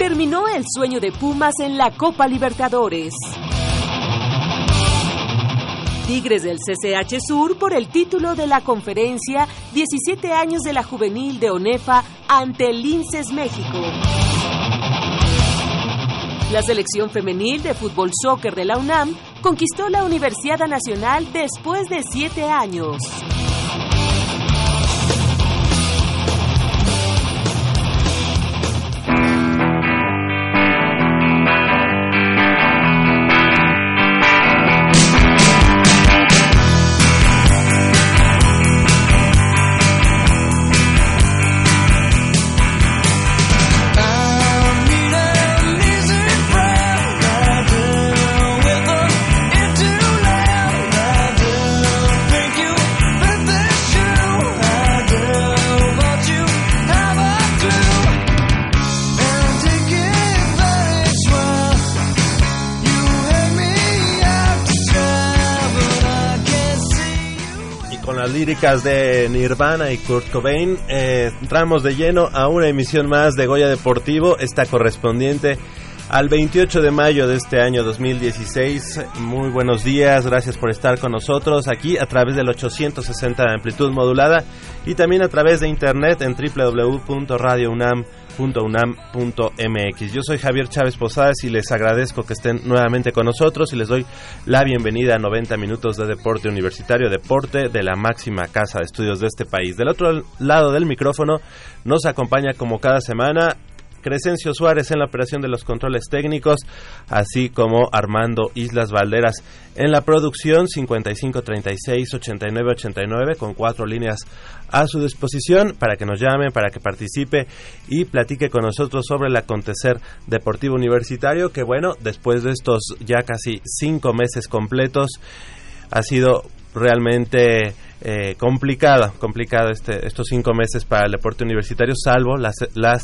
Terminó el sueño de Pumas en la Copa Libertadores. Tigres del CCH Sur por el título de la conferencia 17 años de la juvenil de ONEFA ante el Linces México. La selección femenil de fútbol soccer de la UNAM conquistó la Universidad Nacional después de siete años. De Nirvana y Kurt Cobain, eh, entramos de lleno a una emisión más de Goya Deportivo, esta correspondiente al 28 de mayo de este año 2016. Muy buenos días, gracias por estar con nosotros aquí a través del 860 de amplitud modulada y también a través de internet en Yo soy Javier Chávez Posadas y les agradezco que estén nuevamente con nosotros y les doy la bienvenida a 90 minutos de deporte universitario, deporte de la máxima casa de estudios de este país. Del otro lado del micrófono nos acompaña como cada semana Crescencio Suárez en la operación de los controles técnicos, así como Armando Islas Valderas en la producción 5536-8989 con cuatro líneas a su disposición para que nos llame, para que participe y platique con nosotros sobre el acontecer deportivo universitario que bueno, después de estos ya casi cinco meses completos ha sido realmente eh, complicado, complicado este, estos cinco meses para el deporte universitario, salvo las, las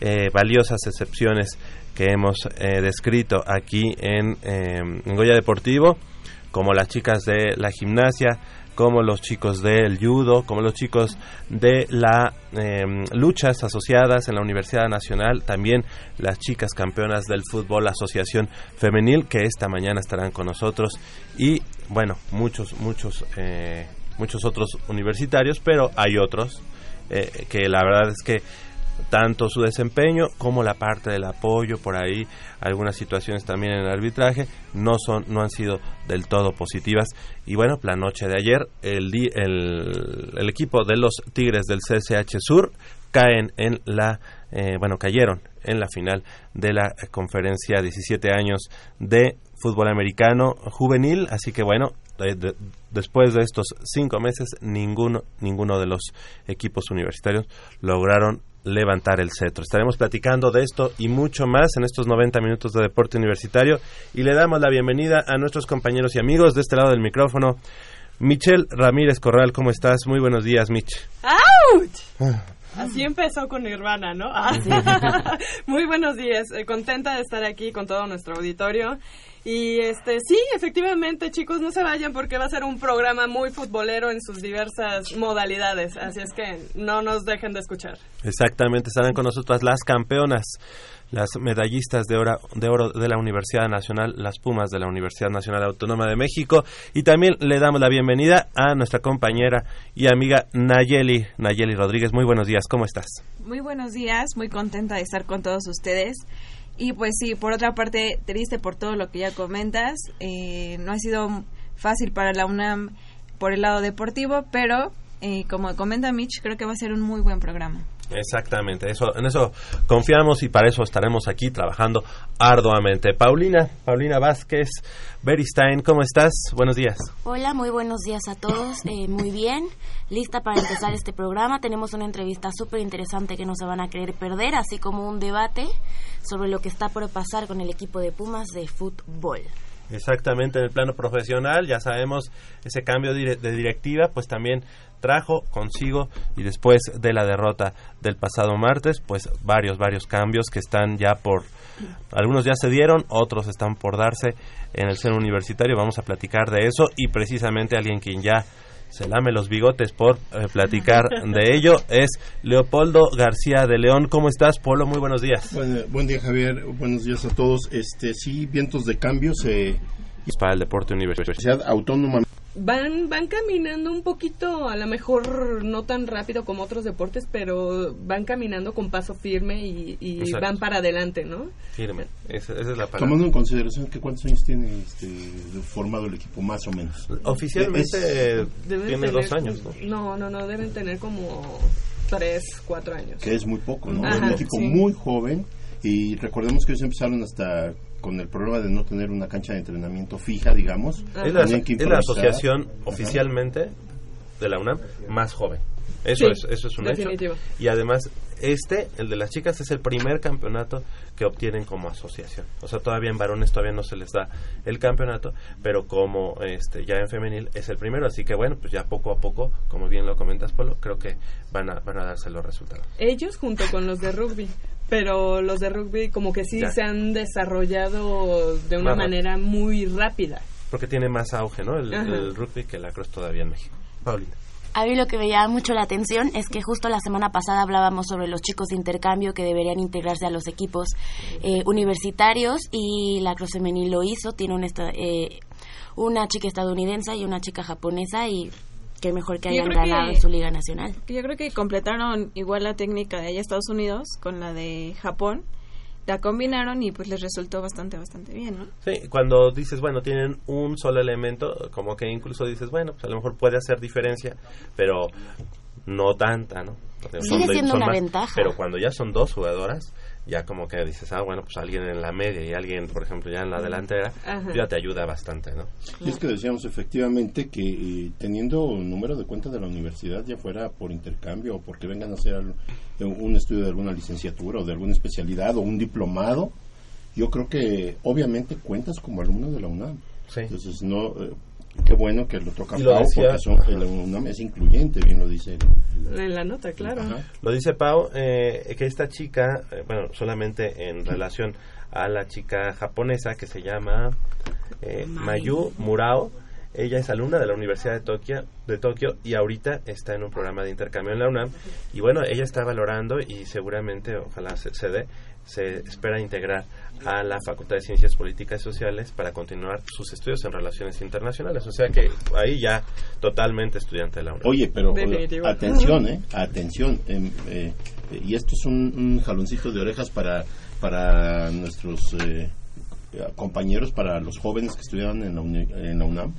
eh, valiosas excepciones que hemos eh, descrito aquí en, en, Goya Deportivo, como las chicas de la gimnasia, como los chicos del judo, como los chicos de las luchas asociadas en la Universidad Nacional, también las chicas campeonas del fútbol asociación femenil que esta mañana estarán con nosotros y bueno, muchos, muchos, eh, muchos otros universitarios, pero hay otros que la verdad es que tanto su desempeño como la parte del apoyo por ahí algunas situaciones también en el arbitraje no son no han sido del todo positivas. Y bueno la noche de ayer el, el, el equipo de los Tigres del CSH Sur caen en la eh, bueno cayeron en la final de la conferencia 17 años de fútbol americano juvenil. Así que bueno después de estos cinco meses ninguno ninguno de los equipos universitarios lograron levantar el cetro. Estaremos platicando de esto y mucho más en estos 90 minutos de deporte universitario y le damos la bienvenida a nuestros compañeros y amigos de este lado del micrófono. Michelle Ramírez Corral, ¿cómo estás? Muy buenos días, Mich. ¡Auch! Así empezó con Nirvana, ¿no? Ah, Muy buenos días, eh, contenta de estar aquí con todo nuestro auditorio y este sí, efectivamente, chicos, no se vayan porque va a ser un programa muy futbolero en sus diversas modalidades, así es que no nos dejen de escuchar. Exactamente, estarán con nosotras las campeonas, las medallistas de oro, de oro de la Universidad Nacional, las Pumas de la Universidad Nacional Autónoma de México y también le damos la bienvenida a nuestra compañera y amiga Nayeli, Nayeli Rodríguez. Muy buenos días, ¿cómo estás? Muy buenos días, muy contenta de estar con todos ustedes. Y pues sí, por otra parte, triste por todo lo que ya comentas. Eh, no ha sido fácil para la UNAM por el lado deportivo, pero eh, como comenta Mitch, creo que va a ser un muy buen programa. Exactamente, eso, en eso confiamos y para eso estaremos aquí trabajando arduamente. Paulina, Paulina Vázquez, Beristain, ¿cómo estás? Buenos días. Hola, muy buenos días a todos, eh, muy bien, lista para empezar este programa. Tenemos una entrevista súper interesante que no se van a querer perder, así como un debate sobre lo que está por pasar con el equipo de Pumas de fútbol. Exactamente, en el plano profesional, ya sabemos, ese cambio de directiva, pues también trajo consigo y después de la derrota del pasado martes, pues varios, varios cambios que están ya por, algunos ya se dieron, otros están por darse en el seno universitario, vamos a platicar de eso y precisamente alguien quien ya se lame los bigotes por eh, platicar de ello es Leopoldo García de León. ¿Cómo estás, Polo? Muy buenos días. buen día, Javier. Buenos días a todos. Este, sí, vientos de cambio se... Para el deporte universitario. Autónoma van van caminando un poquito a lo mejor no tan rápido como otros deportes pero van caminando con paso firme y, van para adelante no firme. Esa, es la palabra. Tomando en consideración que cuántos años tiene este, formado el equipo más o menos. Oficialmente tiene dos años ¿no? no no deben tener como tres cuatro años. Que es muy poco no es un equipo muy joven y recordemos que ellos empezaron hasta con el problema de no tener una cancha de entrenamiento fija, digamos. Es la, asociación oficialmente de la UNAM más joven. Eso es eso es un hecho. Y además este, el de las chicas es el primer campeonato que obtienen como asociación. O sea, todavía en varones todavía no se les da el campeonato, pero como este ya en femenil es el primero, así que bueno, pues ya poco a poco, como bien lo comentas Polo, creo que van a van a darse los resultados. Ellos junto con los de rugby, pero los de rugby como que sí se han desarrollado de una manera muy rápida. Porque tiene más auge, ¿no? El, rugby que la cross todavía en México. Paulina. A mí lo que me llama mucho la atención es que justo la semana pasada hablábamos sobre los chicos de intercambio que deberían integrarse a los equipos eh, universitarios y la cross femenil lo hizo. Tiene una, eh, una chica estadounidense y una chica japonesa y qué mejor que hayan ganado su liga nacional. Yo creo que completaron igual la técnica de allá Estados Unidos con la de Japón. La combinaron y pues les resultó bastante, bastante bien, ¿no? Sí, cuando dices, bueno, tienen un solo elemento, como que incluso dices, bueno, pues a lo mejor puede hacer diferencia, pero no tanta, ¿no? Sigue siendo una ventaja. Pero cuando ya son dos jugadoras, ya como que dices, ah, bueno, pues alguien en la media y alguien, por ejemplo, ya en la delantera, ya te ayuda bastante, ¿no? Y es que decíamos efectivamente que eh, teniendo un número de cuenta de la universidad, ya fuera por intercambio o porque vengan a hacer un estudio de alguna licenciatura o de alguna especialidad o un diplomado, yo creo que obviamente cuentas como alumno de la UNAM. Entonces, no, eh, qué bueno que lo toca Pau, porque son, UNAM es incluyente, bien lo dice. En la nota, claro. Lo dice Pau, eh, que esta chica, eh, bueno, solamente en relación a la chica japonesa que se llama eh, Mayu Murao, ella es alumna de la Universidad de Tokio, de Tokio y ahorita está en un programa de intercambio en la UNAM. Y bueno, ella está valorando y seguramente, ojalá se, se dé, se espera integrar a la Facultad de Ciencias Políticas y Sociales para continuar sus estudios en relaciones internacionales. O sea que ahí ya totalmente estudiante de la UNAM. Oye, pero atención, ¿eh? Atención. Em, eh, y esto es un, jaloncito de orejas para, para nuestros eh, compañeros, para los jóvenes que estudiaban en la, en la UNAM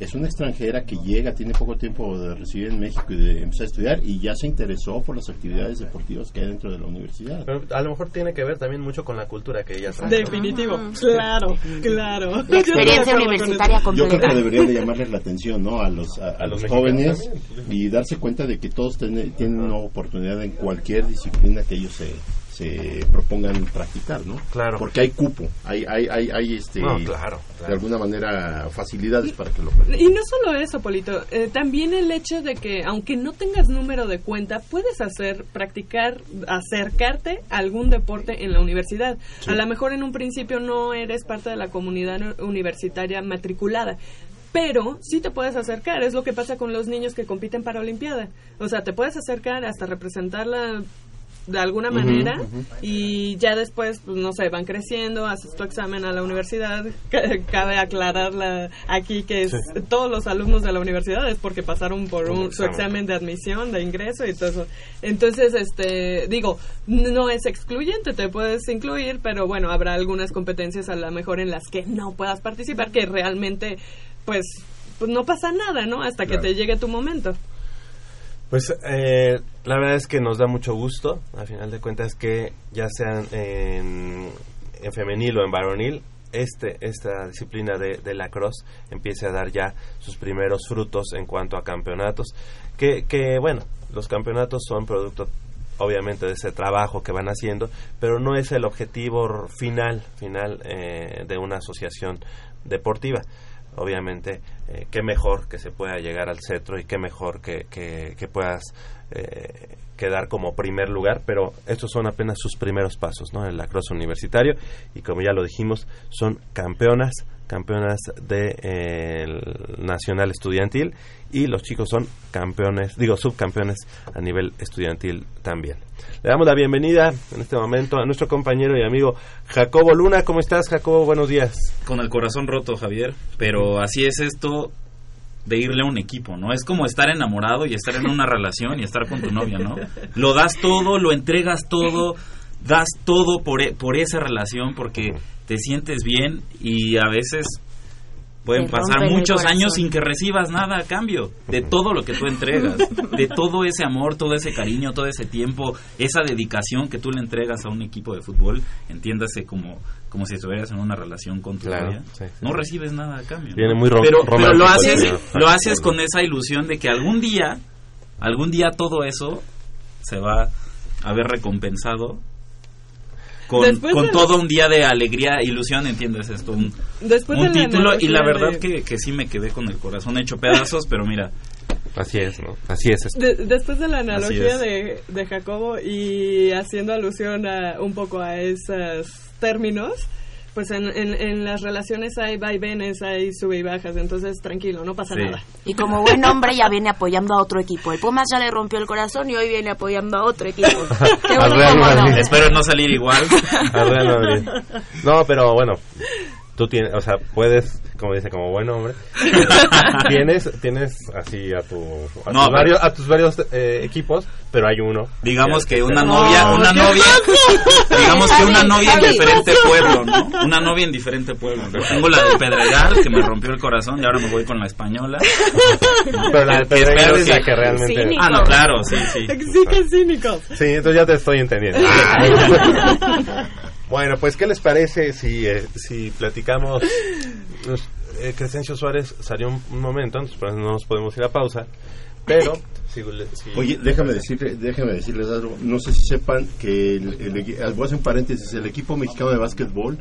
es una extranjera que llega, tiene poco tiempo de residir en México y de empezar a estudiar y ya se interesó por las actividades deportivas que hay dentro de la universidad. Pero a lo mejor tiene que ver también mucho con la cultura que ella trae. Definitivo, claro, claro. La experiencia universitaria completa. Yo creo que debería de llamarles la atención ¿no? a los, a, los, jóvenes y darse cuenta de que todos tienen una oportunidad en cualquier disciplina que ellos se se propongan practicar, ¿no? Claro. Porque hay cupo, hay, hay, hay, hay este, claro, de alguna manera facilidades para que lo practiquen. Y no solo eso, Polito, eh, también el hecho de que aunque no tengas número de cuenta, puedes hacer, practicar, acercarte a algún deporte en la universidad. A lo mejor en un principio no eres parte de la comunidad universitaria matriculada, pero sí te puedes acercar. Es lo que pasa con los niños que compiten para Olimpiada. O sea, te puedes acercar hasta representarla de alguna manera y ya después, pues, no sé, van creciendo, haces tu examen a la universidad, cabe aclararla aquí que es todos los alumnos de la universidad es porque pasaron por un, su examen de admisión, de ingreso y todo eso. Entonces, este, digo, no es excluyente, te puedes incluir, pero bueno, habrá algunas competencias a lo mejor en las que no puedas participar, que realmente, pues, pues no pasa nada, ¿no? Hasta que te llegue tu momento. Pues eh, la verdad es que nos da mucho gusto, a final de cuentas, que ya sean en, en femenil o en varonil, este, esta disciplina de, de la cross empiece a dar ya sus primeros frutos en cuanto a campeonatos, que, que bueno, los campeonatos son producto obviamente de ese trabajo que van haciendo, pero no es el objetivo final, final eh, de una asociación deportiva. Obviamente, eh, qué mejor que se pueda llegar al cetro y qué mejor que, que, puedas eh, quedar como primer lugar, pero estos son apenas sus primeros pasos ¿no? en el lacrosse universitario y como ya lo dijimos, son campeonas, campeonas de eh, nacional estudiantil y los chicos son campeones, digo subcampeones a nivel estudiantil también. Le damos la bienvenida en este momento a nuestro compañero y amigo Jacobo Luna. ¿Cómo estás, Jacobo? Buenos días. Con el corazón roto, Javier, pero así es esto de irle a un equipo, ¿no? Es como estar enamorado y estar en una relación y estar con tu novia, ¿no? Lo das todo, lo entregas todo, das todo por, e, por esa relación porque te sientes bien y a veces pueden pasar muchos años sin que recibas nada a cambio de todo lo que tú entregas, de todo ese amor, todo ese cariño, todo ese tiempo, esa dedicación que tú le entregas a un equipo de fútbol, entiéndase como como si estuvieras en una relación con tu novia, no recibes nada a cambio. Viene muy pero, pero lo haces, lo haces con esa ilusión de que algún día, algún día todo eso se va a ver recompensado con, con todo un día de alegría, ilusión, entiendes esto, un, un título y la verdad que, que sí me quedé con el corazón hecho pedazos, pero mira, Así es, ¿no? Así es. Esto. De, después de la analogía de, de, Jacobo y haciendo alusión a, un poco a esos términos, pues en, en, en, las relaciones hay vaivenes, hay sube y bajas, entonces tranquilo, no pasa sí. nada. Y como buen hombre ya viene apoyando a otro equipo. El Pumas ya le rompió el corazón y hoy viene apoyando a otro equipo. Qué Al Real. No. Espero no salir igual. Al Real. No, pero bueno, tú tienes, o sea, puedes, como dice, como buen hombre, tienes, tienes así a, tu, a, No, tus, varios, a tus varios eh, equipos, pero hay uno. Digamos que una No, novia, una ¿qué novia, pasa? digamos que una novia en diferente pueblo, ¿no? Una novia en diferente pueblo. Tengo la de Pedregal que me rompió el corazón y ahora me voy con la española. Pero la de Pedregal es la que realmente- Cínico. Ah, no, claro, sí, sí. Sí, que cínico. Sí, entonces ya te estoy entendiendo. bueno, pues, ¿qué les parece si, eh, si platicamos? Eh, Crescencio Suárez salió un, un momento, entonces por eso no nos podemos ir a pausa, pero... si- si- Oye, déjame decirle, déjame decirles algo. No sé si sepan que el, voy a hacer un paréntesis. El equipo mexicano de básquetbol,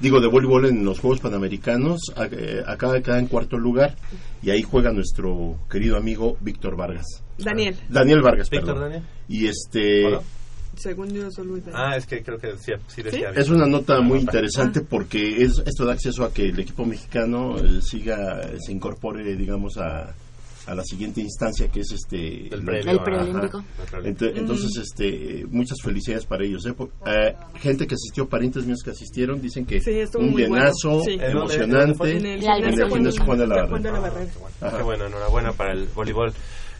digo de voleibol en los Juegos Panamericanos, a- eh, acaba de quedar en cuarto lugar y ahí juega nuestro querido amigo Víctor Vargas. Daniel, Daniel Vargas, Víctor perdón. Daniel. Y este Hola. Según yo solo Daniel. Ah, es que creo que decía, sí decía. es una nota Una muy interesante porque es, esto da acceso a que el equipo mexicano eh, siga, se incorpore, digamos, a, a la siguiente instancia que es este El previo, El preolímpico. el preolímpico. Ent- Entonces, este, muchas felicidades para ellos. ¿eh? Por- eh, gente que asistió, parientes míos que asistieron, dicen que Sí, un muy bueno. llenazo, Sí. ¿En emocionante. en fue? En el gimnasio el Juan de- Juan de la Juan de la Barrera. Ajá. Qué bueno, enhorabuena para el voleibol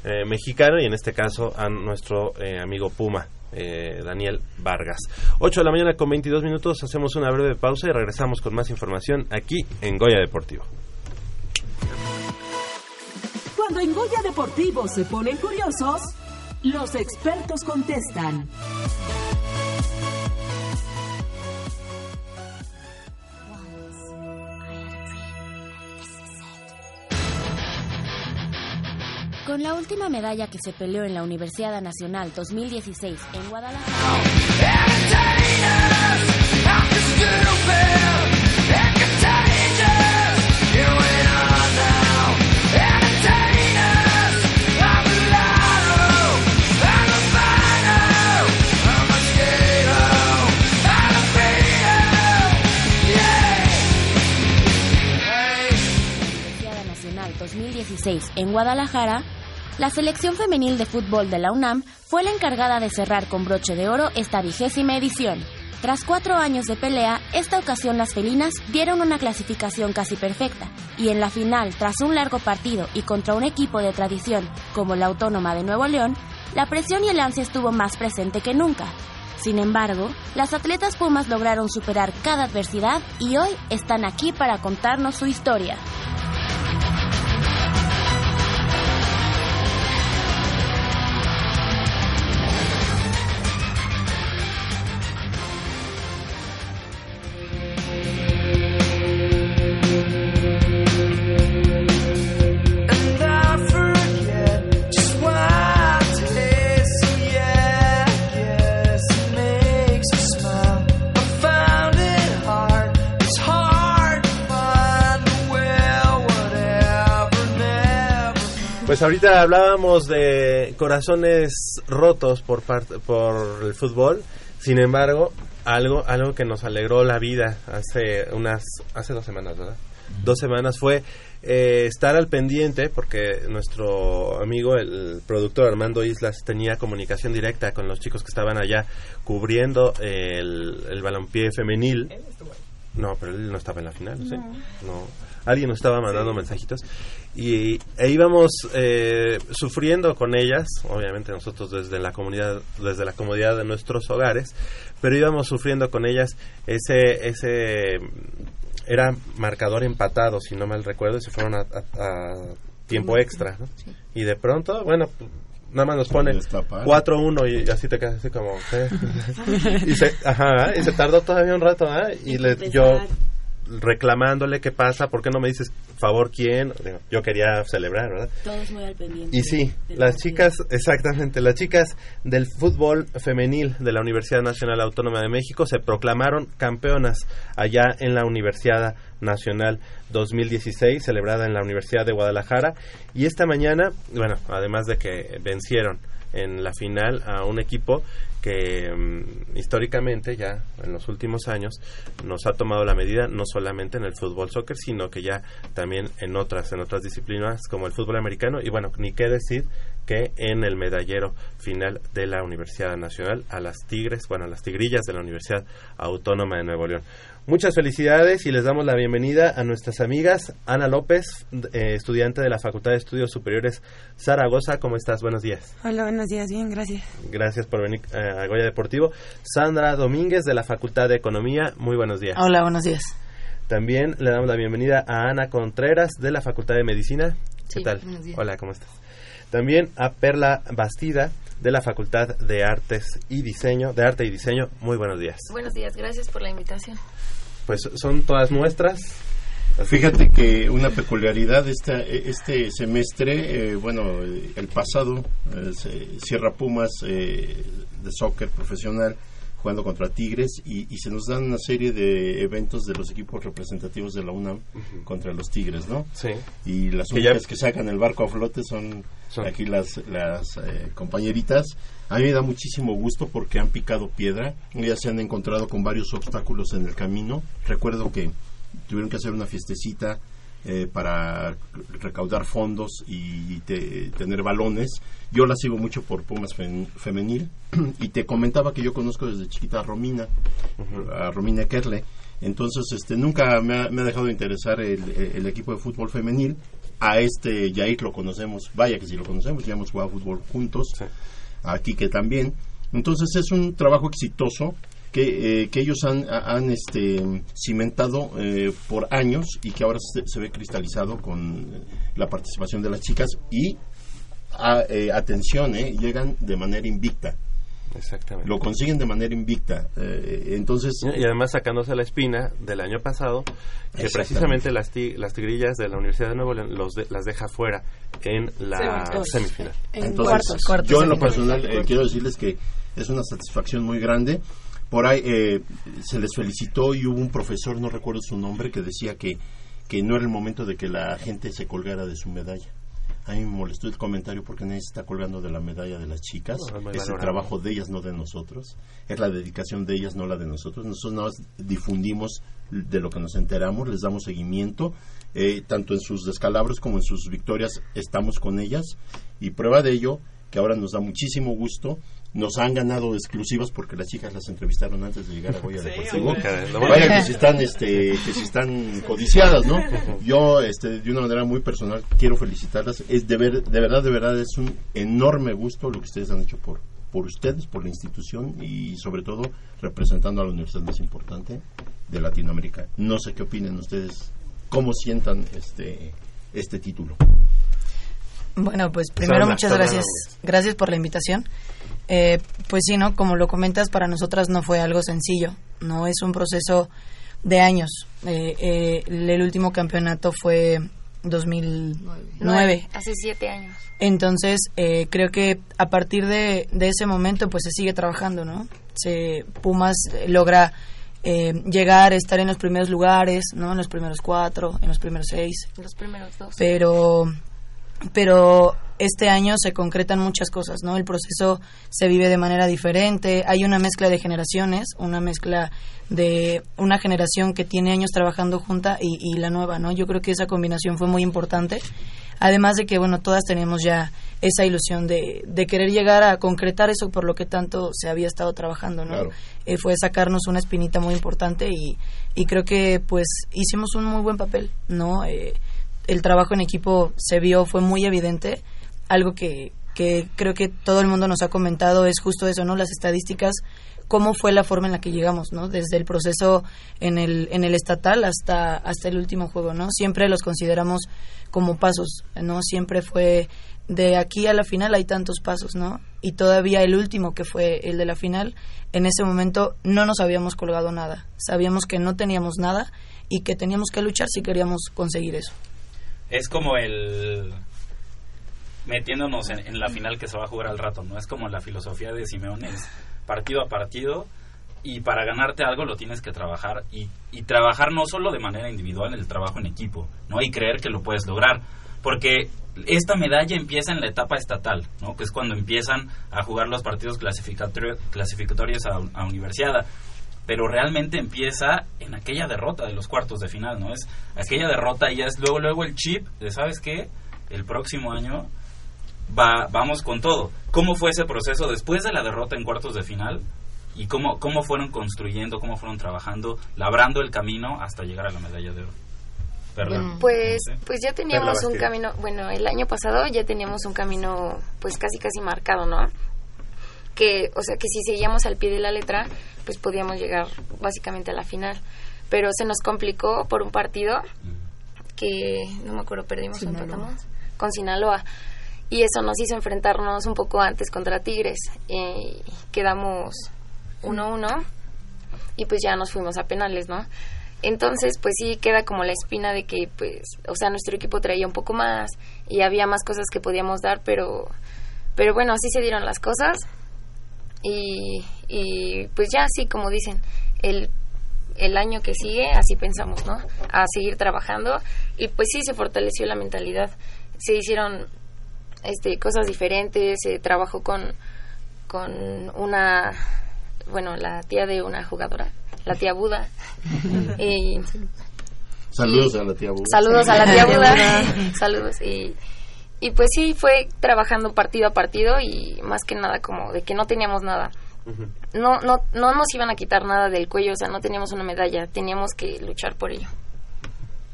eh, mexicano y en este caso a nuestro eh, amigo Puma, eh, Daniel Vargas. 8 de la mañana con 22 minutos, hacemos una breve pausa y regresamos con más información aquí en Goya Deportivo. Cuando en Goya Deportivo se ponen curiosos, los expertos contestan. Con la última medalla que se peleó en la Universidad Nacional 2016 en Guadalajara. Universidad Nacional 2016 en Guadalajara, la selección femenil de fútbol de la UNAM fue la encargada de cerrar con broche de oro esta vigésima edición. Tras cuatro años de pelea, esta ocasión las felinas dieron una clasificación casi perfecta, y en la final, tras un largo partido y contra un equipo de tradición como la Autónoma de Nuevo León, la presión y el ansia estuvo más presente que nunca. Sin embargo, las atletas Pumas lograron superar cada adversidad y hoy están aquí para contarnos su historia. Pues ahorita hablábamos de corazones rotos por parte por el fútbol. Sin embargo, algo algo que nos alegró la vida hace unas hace dos semanas, ¿verdad? Dos semanas fue eh, estar al pendiente porque nuestro amigo el productor Armando Islas tenía comunicación directa con los chicos que estaban allá cubriendo el, el balompié femenil. No, pero él no estaba en la final, ¿sí? No. Alguien nos estaba mandando mensajitos y e íbamos eh, sufriendo con ellas, obviamente nosotros desde la comunidad, desde la comodidad de nuestros hogares, pero íbamos sufriendo con ellas ese ese era marcador empatado, si no mal recuerdo, y se fueron a, a- a tiempo extra, ¿no? Y de pronto, bueno, nada más nos pone Destapar. 4-1 y así te quedas así como... ¿qué? y, se, ajá, y se tardó todavía un rato, ¿ah? Y le, yo reclamándole qué pasa, ¿por qué no me dices favor quién? Yo quería celebrar, ¿verdad? Todos muy al pendiente. Y sí, las chicas, exactamente, las chicas del fútbol femenil de la Universidad Nacional Autónoma de México se proclamaron campeonas allá en la Universidad Nacional 2016, celebrada en la Universidad de Guadalajara. Y esta mañana, bueno, además de que vencieron en la final a un equipo que mm, históricamente ya en los últimos años nos ha tomado la medida no solamente en el fútbol soccer sino que ya también en otras en otras disciplinas como el fútbol americano y bueno ni qué decir que en el medallero final de la Universidad Nacional a las Tigres, bueno, a las Tigrillas de la Universidad Autónoma de Nuevo León. Muchas felicidades y les damos la bienvenida a nuestras amigas Ana López, eh, estudiante de la Facultad de Estudios Superiores Zaragoza. ¿Cómo estás? Buenos días. Hola, buenos días, bien, gracias. Gracias por venir eh, a Goya Deportivo. Sandra Domínguez de la Facultad de Economía. Muy buenos días. Hola, buenos días. También le damos la bienvenida a Ana Contreras de la Facultad de Medicina. ¿Qué Sí, tal? buenos días. Hola, ¿cómo estás? También a Perla Bastida de la Facultad de Artes y Diseño, de Arte y Diseño. Muy buenos días. Buenos días, gracias por la invitación. Pues son todas nuestras. Fíjate que una peculiaridad esta, este semestre, eh, bueno, el pasado, eh, Sierra Pumas eh, de soccer profesional jugando contra Tigres y, y se nos dan una serie de eventos de los equipos representativos de la UNAM contra los Tigres, ¿no? Sí. Y las Que ya- únicas que sacan el barco a flote son, Son- aquí las, las eh, compañeritas. A mí me da muchísimo gusto porque han picado piedra, ya se han encontrado con varios obstáculos en el camino. Recuerdo que tuvieron que hacer una fiestecita eh, para recaudar fondos y te- tener balones. Yo la sigo mucho por Pumas Femenil y te comentaba que yo conozco desde chiquita a Romina, a Romina Kerle. Entonces, este, nunca me ha, me ha dejado de interesar el, el equipo de fútbol femenil. A este Yair lo conocemos, vaya que si lo conocemos, ya hemos jugado fútbol juntos. Sí. A Quique también. Entonces, es un trabajo exitoso que, eh, que ellos han, ha- han este, cimentado eh, por años y que ahora se, se ve cristalizado con la participación de las chicas y a- eh, atención, eh, llegan de manera invicta. Exactamente. Lo consiguen de manera invicta. eh, entonces, Y además sacándose la espina del año pasado, que precisamente las, ti- las tigrillas de la Universidad de Nuevo León los de- las deja fuera en la Segundos. semifinal. En Entonces, cuartos, cuartos. yo en lo personal eh, quiero decirles que es una satisfacción muy grande. Por ahí eh, se les felicitó y hubo un profesor, no recuerdo su nombre, que decía que, que no era el momento de que la gente se colgara de su medalla. A mí me molestó el comentario porque nadie se está colgando de la medalla de las chicas. No, es es el trabajo de ellas, no de nosotros. Es la dedicación de ellas, no la de nosotros. Nosotros nada más difundimos de lo que nos enteramos, les damos seguimiento. eh, tanto en sus descalabros como en sus victorias estamos con ellas. Y prueba de ello, que ahora nos da muchísimo gusto. Nos han ganado exclusivas porque las chicas las entrevistaron antes de llegar a Goya Sí, Deportivo. Vaya que si están, este, que si están codiciadas, ¿no? Yo, este, de una manera muy personal, quiero felicitarlas. Es de, ver- de verdad, de verdad, es un enorme gusto lo que ustedes han hecho por, por ustedes, por la institución y sobre todo representando a la universidad más importante de Latinoamérica. No sé qué opinen ustedes, cómo sientan este, este título. Bueno, pues primero Sandra, muchas gracias. Gracias por la invitación. Eh, pues sí, ¿no? Como lo comentas, para nosotras no fue algo sencillo. No es un proceso de años. Eh, eh, el último campeonato fue 2009. Hace siete años. Entonces, eh, creo que a partir de, de ese momento, pues se sigue trabajando, ¿no? Se, Pumas logra llegar, estar en los primeros lugares, ¿no? En los primeros cuatro, en los primeros seis. Los primeros dos. Pero pero este año se concretan muchas cosas, ¿no? El proceso se vive de manera diferente, hay una mezcla de generaciones, una mezcla de una generación que tiene años trabajando junta y, y la nueva, ¿no? Yo creo que esa combinación fue muy importante, además de que, bueno, todas teníamos ya esa ilusión de, de querer llegar a concretar eso por lo que tanto se había estado trabajando, ¿no? Claro. Eh, fue sacarnos una espinita muy importante y, y creo que, pues, hicimos un muy buen papel, ¿no? Eh, el trabajo en equipo se vio, fue muy evidente, algo que, que creo que todo el mundo nos ha comentado es justo eso, ¿no? Las estadísticas, cómo fue la forma en la que llegamos, ¿no? Desde el proceso en el, en el estatal hasta, hasta el último juego, ¿no? Siempre los consideramos como pasos, ¿no? Siempre fue de aquí a la final hay tantos pasos, ¿no? Y todavía el último, que fue el de la final, en ese momento no nos habíamos colgado nada. Sabíamos que no teníamos nada y que teníamos que luchar si queríamos conseguir eso. Es como el metiéndonos en, la final que se va a jugar al rato, ¿no? Es como la filosofía de Simeone, es partido a partido y para ganarte algo lo tienes que trabajar y, y trabajar no solo de manera individual, el trabajo en equipo, ¿no? Y creer que lo puedes lograr, porque esta medalla empieza en la etapa estatal, ¿no? Que es cuando empiezan a jugar los partidos clasificatorios, clasificatorios a, a universidad pero realmente empieza en aquella derrota de los cuartos de final, ¿no? Es aquella derrota y ya es luego luego el chip de sabes qué, el próximo año va, vamos con todo. ¿Cómo fue ese proceso después de la derrota en cuartos de final? ¿Y cómo, cómo fueron construyendo, cómo fueron trabajando, labrando el camino hasta llegar a la medalla de oro? Perla. Pues, pues ya teníamos un camino, bueno, el año pasado ya teníamos un camino pues casi casi marcado, ¿no? Que, o sea, que si seguíamos al pie de la letra, pues podíamos llegar básicamente a la final. Pero se nos complicó por un partido que, no me acuerdo, perdimos o empatamos con Sinaloa. Y eso nos hizo enfrentarnos un poco antes contra Tigres. Eh, quedamos 1-1 y pues ya nos fuimos a penales, ¿no? Entonces, pues sí queda como la espina de que, pues, o sea, nuestro equipo traía un poco más y había más cosas que podíamos dar, pero, pero bueno, así se dieron las cosas y, y pues ya así como dicen, el, el año que sigue, así pensamos, ¿no? A seguir trabajando y pues sí se fortaleció la mentalidad, se hicieron este, cosas diferentes, se trabajó con, con una, bueno, la tía de una jugadora, la tía Buda. y, Saludos a la tía Buda. Saludos a la tía Buda. Saludos. Y, y pues sí, fue trabajando partido a partido y más que nada como de que no teníamos nada. No, no, no nos iban a quitar nada del cuello, o sea, no teníamos una medalla, teníamos que luchar por ello.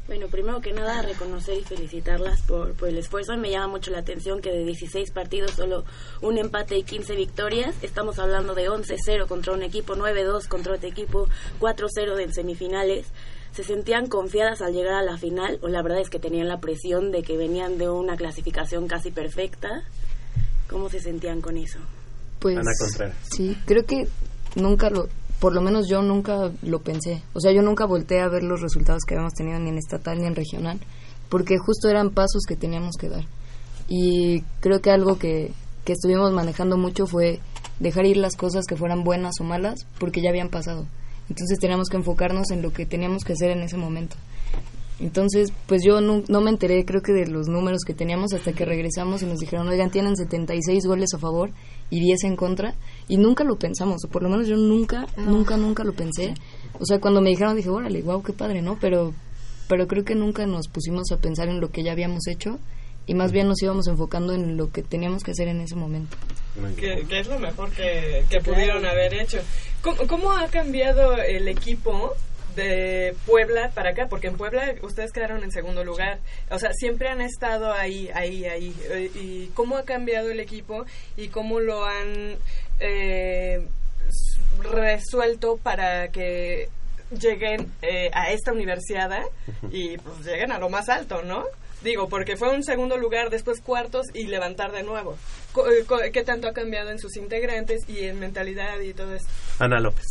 Bueno, primero que nada, reconocer y felicitarlas por, por el esfuerzo. Me llama mucho la atención que de 16 partidos, solo un empate y 15 victorias. Estamos hablando de 11-0 contra un equipo, 9-2 contra otro equipo, 4-0 en semifinales. ¿Se sentían confiadas al llegar a la final o la verdad es que tenían la presión de que venían de una clasificación casi perfecta? ¿Cómo se sentían con eso? Pues Ana Contreras. sí, creo que nunca lo, por lo menos yo nunca lo pensé. O sea, yo nunca volteé a ver los resultados que habíamos tenido ni en estatal ni en regional, porque justo eran pasos que teníamos que dar. Y creo que algo que, que estuvimos manejando mucho fue dejar ir las cosas que fueran buenas o malas, porque ya habían pasado. Entonces teníamos que enfocarnos en lo que teníamos que hacer en ese momento. Entonces, pues yo no, no me enteré, creo que de los números que teníamos hasta que regresamos y nos dijeron, oigan, tienen 76 goles a favor y 10 en contra. Y nunca lo pensamos, o por lo menos yo nunca, nunca, nunca lo pensé. O sea, cuando me dijeron dije, órale, wow, qué padre, ¿no? Pero, pero creo que nunca nos pusimos a pensar en lo que ya habíamos hecho y más bien nos íbamos enfocando en lo que teníamos que hacer en ese momento. que, que es lo mejor que, que pudieron haber hecho. ¿Cómo, ¿Cómo ha cambiado el equipo de Puebla para acá? Porque en Puebla ustedes quedaron en segundo lugar. O sea, siempre han estado ahí, ahí, ahí. Eh, ¿Y cómo ha cambiado el equipo y cómo lo han eh, resuelto para que lleguen eh, a esta universidad y pues lleguen a lo más alto, ¿no? Digo, porque fue un segundo lugar, después cuartos y levantar de nuevo. Eh, ¿Qué tanto ha cambiado en sus integrantes y en mentalidad y todo eso? Ana López.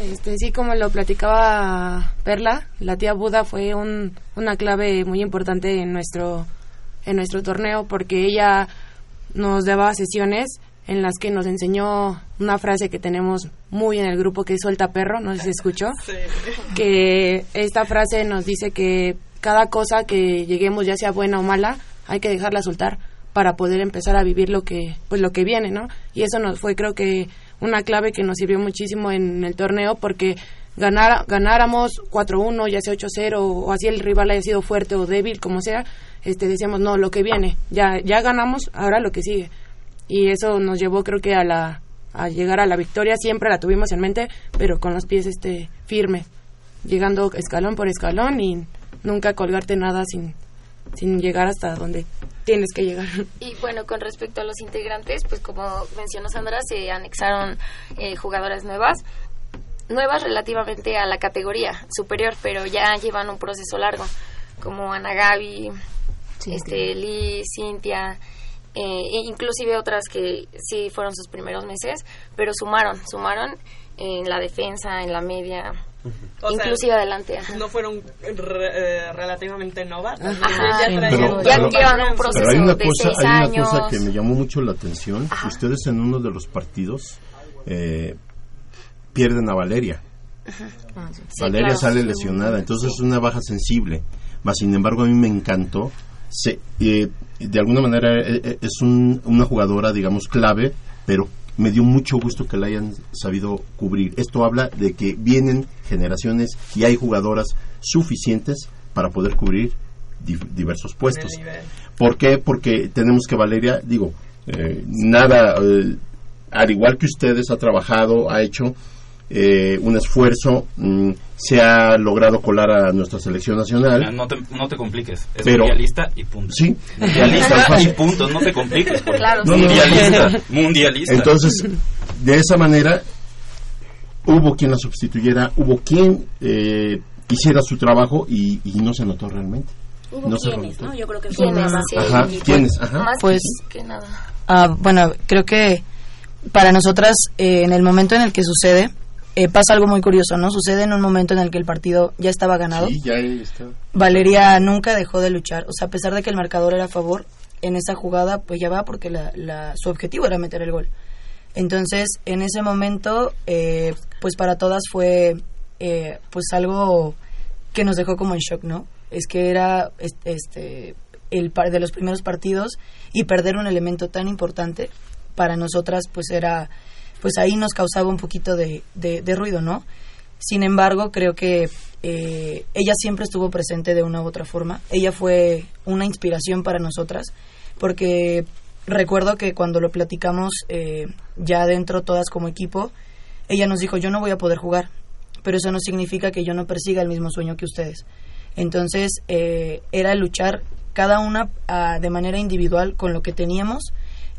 Este, sí, como lo platicaba Perla, la tía Buda fue un- una clave muy importante en nuestro, en nuestro torneo porque ella nos daba sesiones en las que nos enseñó una frase que tenemos muy en el grupo que es suelta perro, no sé si se escuchó, que esta frase nos dice que cada cosa que lleguemos, ya sea buena o mala, hay que dejarla soltar para poder empezar a vivir lo que pues lo que viene, ¿no? Y eso nos fue creo que una clave que nos sirvió muchísimo en el torneo porque ganar, ganáramos 4-1, ya sea 8-0 o así el rival haya sido fuerte o débil, como sea, este decíamos, no, lo que viene, ya ya ganamos, ahora lo que sigue. Y eso nos llevó creo que a la a llegar a la victoria, siempre la tuvimos en mente, pero con los pies este firme, llegando escalón por escalón y nunca colgarte nada sin sin llegar hasta donde tienes que llegar. Y bueno, con respecto a los integrantes, pues como mencionó Sandra, se anexaron eh, jugadoras nuevas, nuevas relativamente a la categoría superior, pero ya llevan un proceso largo, como Ana Gaby, este, Liz, Cintia, eh, e inclusive otras que sí fueron sus primeros meses, pero sumaron, sumaron en la defensa, en la media, O sea, inclusive adelante. ajá. No fueron re- eh, relativamente novatas. Ajá. Ya traían- Pero, ya pero- llevan un proceso pero hay una de cosa, seis hay años. una cosa que me llamó mucho la atención. Ustedes en uno de los partidos eh, pierden a Valeria. Valeria claro. sale lesionada, entonces es una baja sensible. Mas, sin embargo, a mí me encantó. Se, eh, de alguna manera eh, eh, es un- una jugadora, digamos, clave, pero me dio mucho gusto que la hayan sabido cubrir. Esto habla de que vienen generaciones y hay jugadoras suficientes para poder cubrir di- diversos puestos. ¿Por qué? Porque tenemos que Valeria, digo, eh, nada, eh, al igual que ustedes, ha trabajado, ha hecho eh, un esfuerzo, mm, se ha logrado colar a nuestra selección nacional. No te, no te compliques. Es Pero- mundialista y punto. Sí. Mundialista y punto. No te compliques. Claro, sí. Mundialista. Mundialista. Entonces, de esa manera, hubo quien la sustituyera, hubo quien eh, hiciera su trabajo y, y no se notó realmente. Hubo no quienes. ¿no? Yo creo que una Sí. Ajá, ¿quiénes? Ajá. Más Pues- que nada. Ah, bueno, creo que para nosotras, eh, en el momento en el que sucede, eh, pasa algo muy curioso, ¿no? Sucede en un momento en el que el partido ya estaba ganado. Sí, ya está. Valeria nunca dejó de luchar, o sea, a pesar de que el marcador era a favor, en esa jugada pues ya va porque la, la- su objetivo era meter el gol. Entonces, en ese momento, eh, pues para todas fue eh, pues algo que nos dejó como en shock, ¿no? Es que era este, este, el par de los primeros partidos y perder un elemento tan importante para nosotras pues era pues ahí nos causaba un poquito de, de- ruido, ¿no? Sin embargo, creo que eh, ella siempre estuvo presente de una u otra forma. Ella fue una inspiración para nosotras, porque recuerdo que cuando lo platicamos eh, ya dentro todas como equipo, ella nos dijo, yo no voy a poder jugar, pero eso no significa que yo no persiga el mismo sueño que ustedes. Entonces, eh, era luchar cada una ah, de manera individual con lo que teníamos,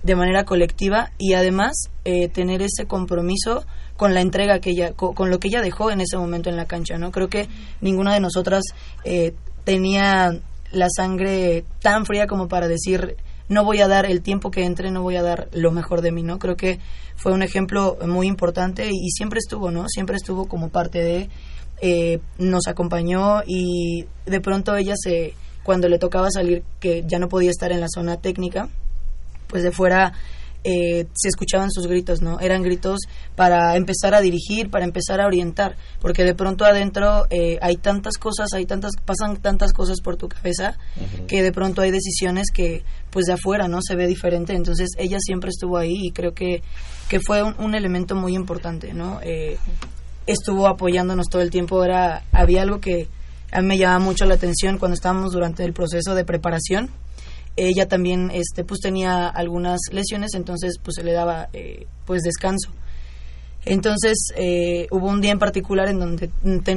de manera colectiva y además eh, tener ese compromiso con la entrega que ella, co- con, lo que ella dejó en ese momento en la cancha, ¿no? Creo que ninguna de nosotras eh, tenía la sangre tan fría como para decir no voy a dar el tiempo que entre, no voy a dar lo mejor de mí, ¿no? Creo que fue un ejemplo muy importante y, y siempre estuvo, ¿no? Siempre estuvo como parte de, eh, nos acompañó y de pronto ella se, cuando le tocaba salir, que ya no podía estar en la zona técnica, pues de fuera eh, se escuchaban sus gritos, ¿no? Eran gritos para empezar a dirigir, para empezar a orientar, porque de pronto adentro eh, hay tantas cosas, hay tantas, pasan tantas cosas por tu cabeza que de pronto hay decisiones que pues de afuera, ¿no? Se ve diferente, entonces ella siempre estuvo ahí y creo que, que fue un, un elemento muy importante, ¿no? Eh, estuvo apoyándonos todo el tiempo, era, había algo que a mí me llamaba mucho la atención cuando estábamos durante el proceso de preparación, ella también este pues tenía algunas lesiones entonces pues se le daba eh, pues descanso. Entonces eh, hubo un día en particular en donde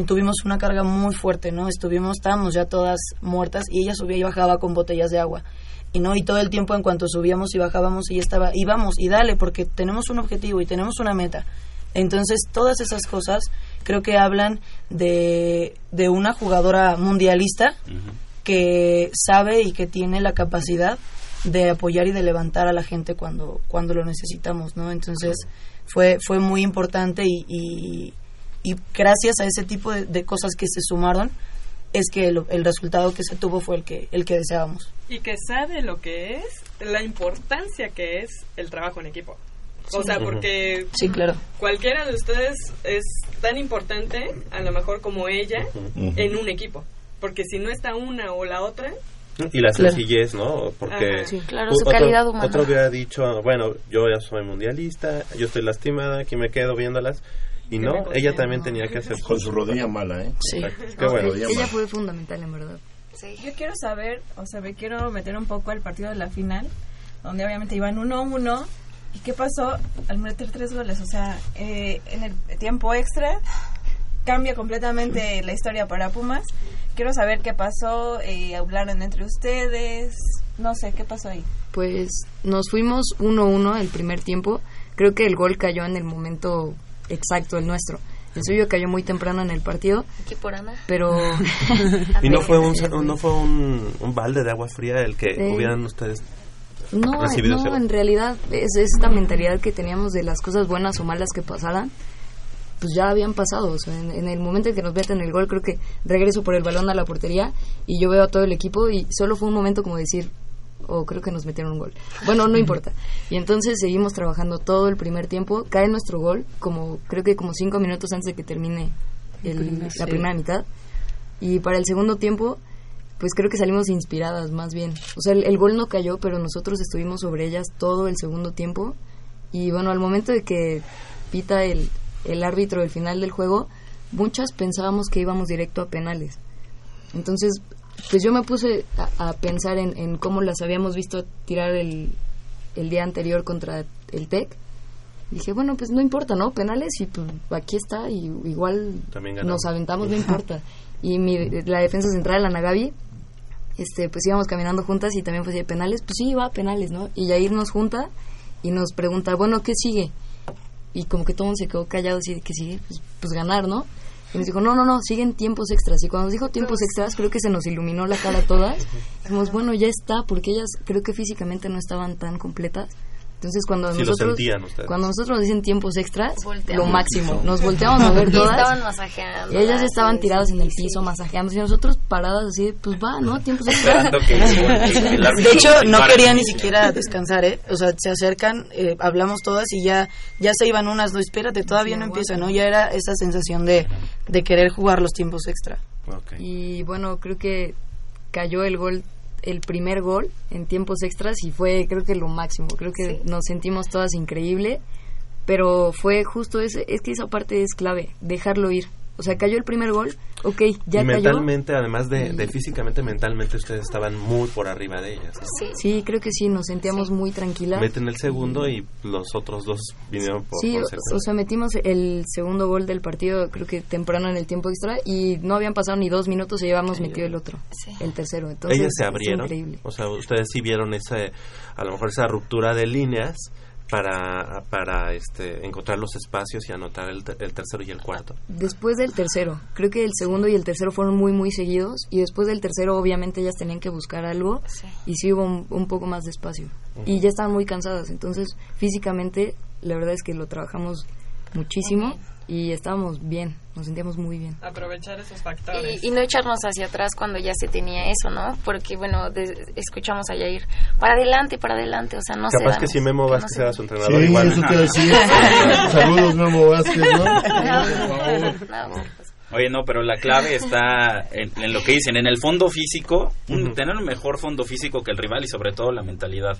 tuvimos una carga muy fuerte no estuvimos estábamos ya todas muertas y ella subía y bajaba con botellas de agua y no y todo el tiempo en cuanto subíamos y bajábamos ella estaba y vamos y dale porque tenemos un objetivo y tenemos una meta. Entonces todas esas cosas creo que hablan de, de una jugadora mundialista que sabe y que tiene la capacidad de apoyar y de levantar a la gente cuando cuando lo necesitamos no entonces fue fue muy importante y, y, y gracias a ese tipo de, de cosas que se sumaron es que el, el resultado que se tuvo fue el que el que deseábamos. Y que sabe lo que es, la importancia que es el trabajo en equipo. O sea, porque sí claro. cualquiera de ustedes es tan importante, a lo mejor como ella, en un equipo. Porque si no está una o la otra, Y la Claro. sencillez, ¿no? Porque sí. Claro, su otro, calidad humana. otro hubiera dicho, bueno, yo ya soy mundialista, yo estoy lastimada, aquí me quedo viéndolas. Y no, ella también tenía que hacer Con su rodilla mala, ¿eh? Sí. Qué bueno. Ella fue fundamental, en verdad. Yo quiero saber, o sea, me quiero meter un poco al partido de la final, donde obviamente iban 1-1. ¿Y qué pasó al meter tres goles? O sea, eh, en el tiempo extra cambia completamente la historia para Pumas. Quiero saber qué pasó, eh, hablaron entre ustedes, no sé, ¿qué pasó ahí? Pues nos fuimos 1-1 el primer tiempo. Creo que el gol cayó en el momento exacto, el nuestro. El suyo cayó muy temprano en el partido, Aquí por Ana. pero... Y no fue un, no fue un, un balde de agua fría el que Sí. hubieran ustedes No, recibido no ese en realidad es esta mentalidad que teníamos de las cosas buenas o malas que pasaran, pues ya habían pasado. O sea, en, en el momento en que nos meten el gol, creo que regreso por el balón a la portería y yo veo a todo el equipo y solo fue un momento como decir, oh, creo que nos metieron un gol. Bueno, no importa. Y entonces seguimos trabajando todo el primer tiempo. Cae nuestro gol, como creo que como cinco minutos antes de que termine el- primer, la sí. primera mitad. Y para el segundo tiempo, pues creo que salimos inspiradas más bien. O sea, el, el gol no cayó, pero nosotros estuvimos sobre ellas todo el segundo tiempo. Y bueno, al momento de que pita el, el árbitro del final del juego, muchas pensábamos que íbamos directo a penales. Entonces, pues yo me puse a, a pensar en, en cómo las habíamos visto tirar el, el día anterior contra el TEC. Dije, bueno, pues no importa, ¿no? Penales y pues aquí está y igual nos aventamos, no importa. Y mi, la defensa central, la Nagabi, este, pues íbamos caminando juntas y también pues penales, pues sí, va a penales, ¿no? Y Yair nos junta y nos pregunta, bueno, ¿qué sigue? Y como que todo el mundo se quedó callado así de que sigue, pues, pues ganar, ¿no? Y nos dijo, no, no, no, siguen tiempos extras. Y cuando nos dijo tiempos extras, creo que se nos iluminó la cara a todas. Dijimos, bueno, ya está, porque ellas creo que físicamente no estaban tan completas. Entonces cuando Sí, lo nosotros sentían ustedes. cuando nosotros nos dicen tiempos extras, Volteamos. lo máximo. Nos volteamos a ver Y todas. estaban masajeando. Y ellas estaban sí, tiradas sí, en el sí. piso, masajeándose, y nosotros paradas así, pues va, ¿no? Tiempos extras. De hecho, no querían ni siquiera descansar, ¿eh? O sea, se acercan, eh, hablamos todas y ya ya se iban unas, no, espérate, todavía no empieza, ¿no? Ya era esa sensación de, de querer jugar los tiempos extra. Y bueno, creo que cayó el gol, el primer gol en tiempos extras y fue creo que lo máximo. Creo que nos sentimos todas increíble, pero fue justo ese, es que esa parte es clave, dejarlo ir. O sea, cayó el primer gol, ok, ya y cayó. mentalmente, además de, de físicamente, mentalmente ustedes estaban muy por arriba de ellas. ¿no? Sí, creo que sí, nos sentíamos muy tranquilas. Meten el segundo y los otros dos vinieron por Sí, o, sea, metimos el segundo gol del partido, creo que temprano en el tiempo extra, y no habían pasado ni dos minutos y llevamos metido el otro, el tercero. Entonces, Ellas se abrieron. increíble. O sea, ustedes sí vieron ese, a lo mejor esa ruptura de líneas para, para este, encontrar los espacios y anotar el, el tercero y el cuarto. Después del tercero, creo que el segundo y el tercero fueron muy, muy seguidos, y después del tercero, obviamente, ellas tenían que buscar algo, y sí hubo un, un poco más de espacio. Y ya estaban muy cansadas, entonces, físicamente, la verdad es que lo trabajamos muchísimo, y estábamos bien, nos sentíamos muy bien. Aprovechar esos factores. Y, y no echarnos hacia atrás cuando ya se tenía eso, ¿no? Porque, bueno, de- escuchamos a Yair, para adelante, para adelante, o sea, no se Capaz que si Memo no Vázquez se era su entrenador Sí, igual. eso te iba a decir. Saludos, Memo Vázquez, ¿no? No, Oye, no, pero la clave está en, en lo que dicen, en el fondo físico, tener un mejor fondo físico que el rival y sobre todo la mentalidad.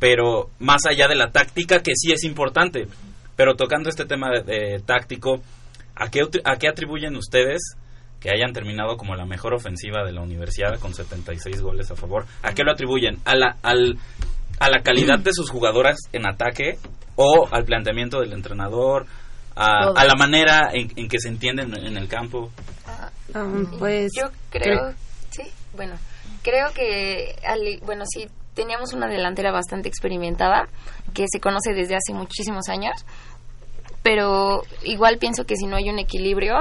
Pero más allá de la táctica, que sí es importante, pero tocando este tema de, de táctico, ¿a qué, ¿a qué atribuyen ustedes que hayan terminado como la mejor ofensiva de la universidad con 76 goles a favor? ¿A qué lo atribuyen? ¿A la, al, a la calidad de sus jugadoras en ataque o al planteamiento del entrenador? A, la manera en, en que se entienden en el campo. pues yo creo, sí, bueno, creo que, al- bueno, sí, teníamos una delantera bastante experimentada, que se conoce desde hace muchísimos años, pero igual pienso que si no hay un equilibrio,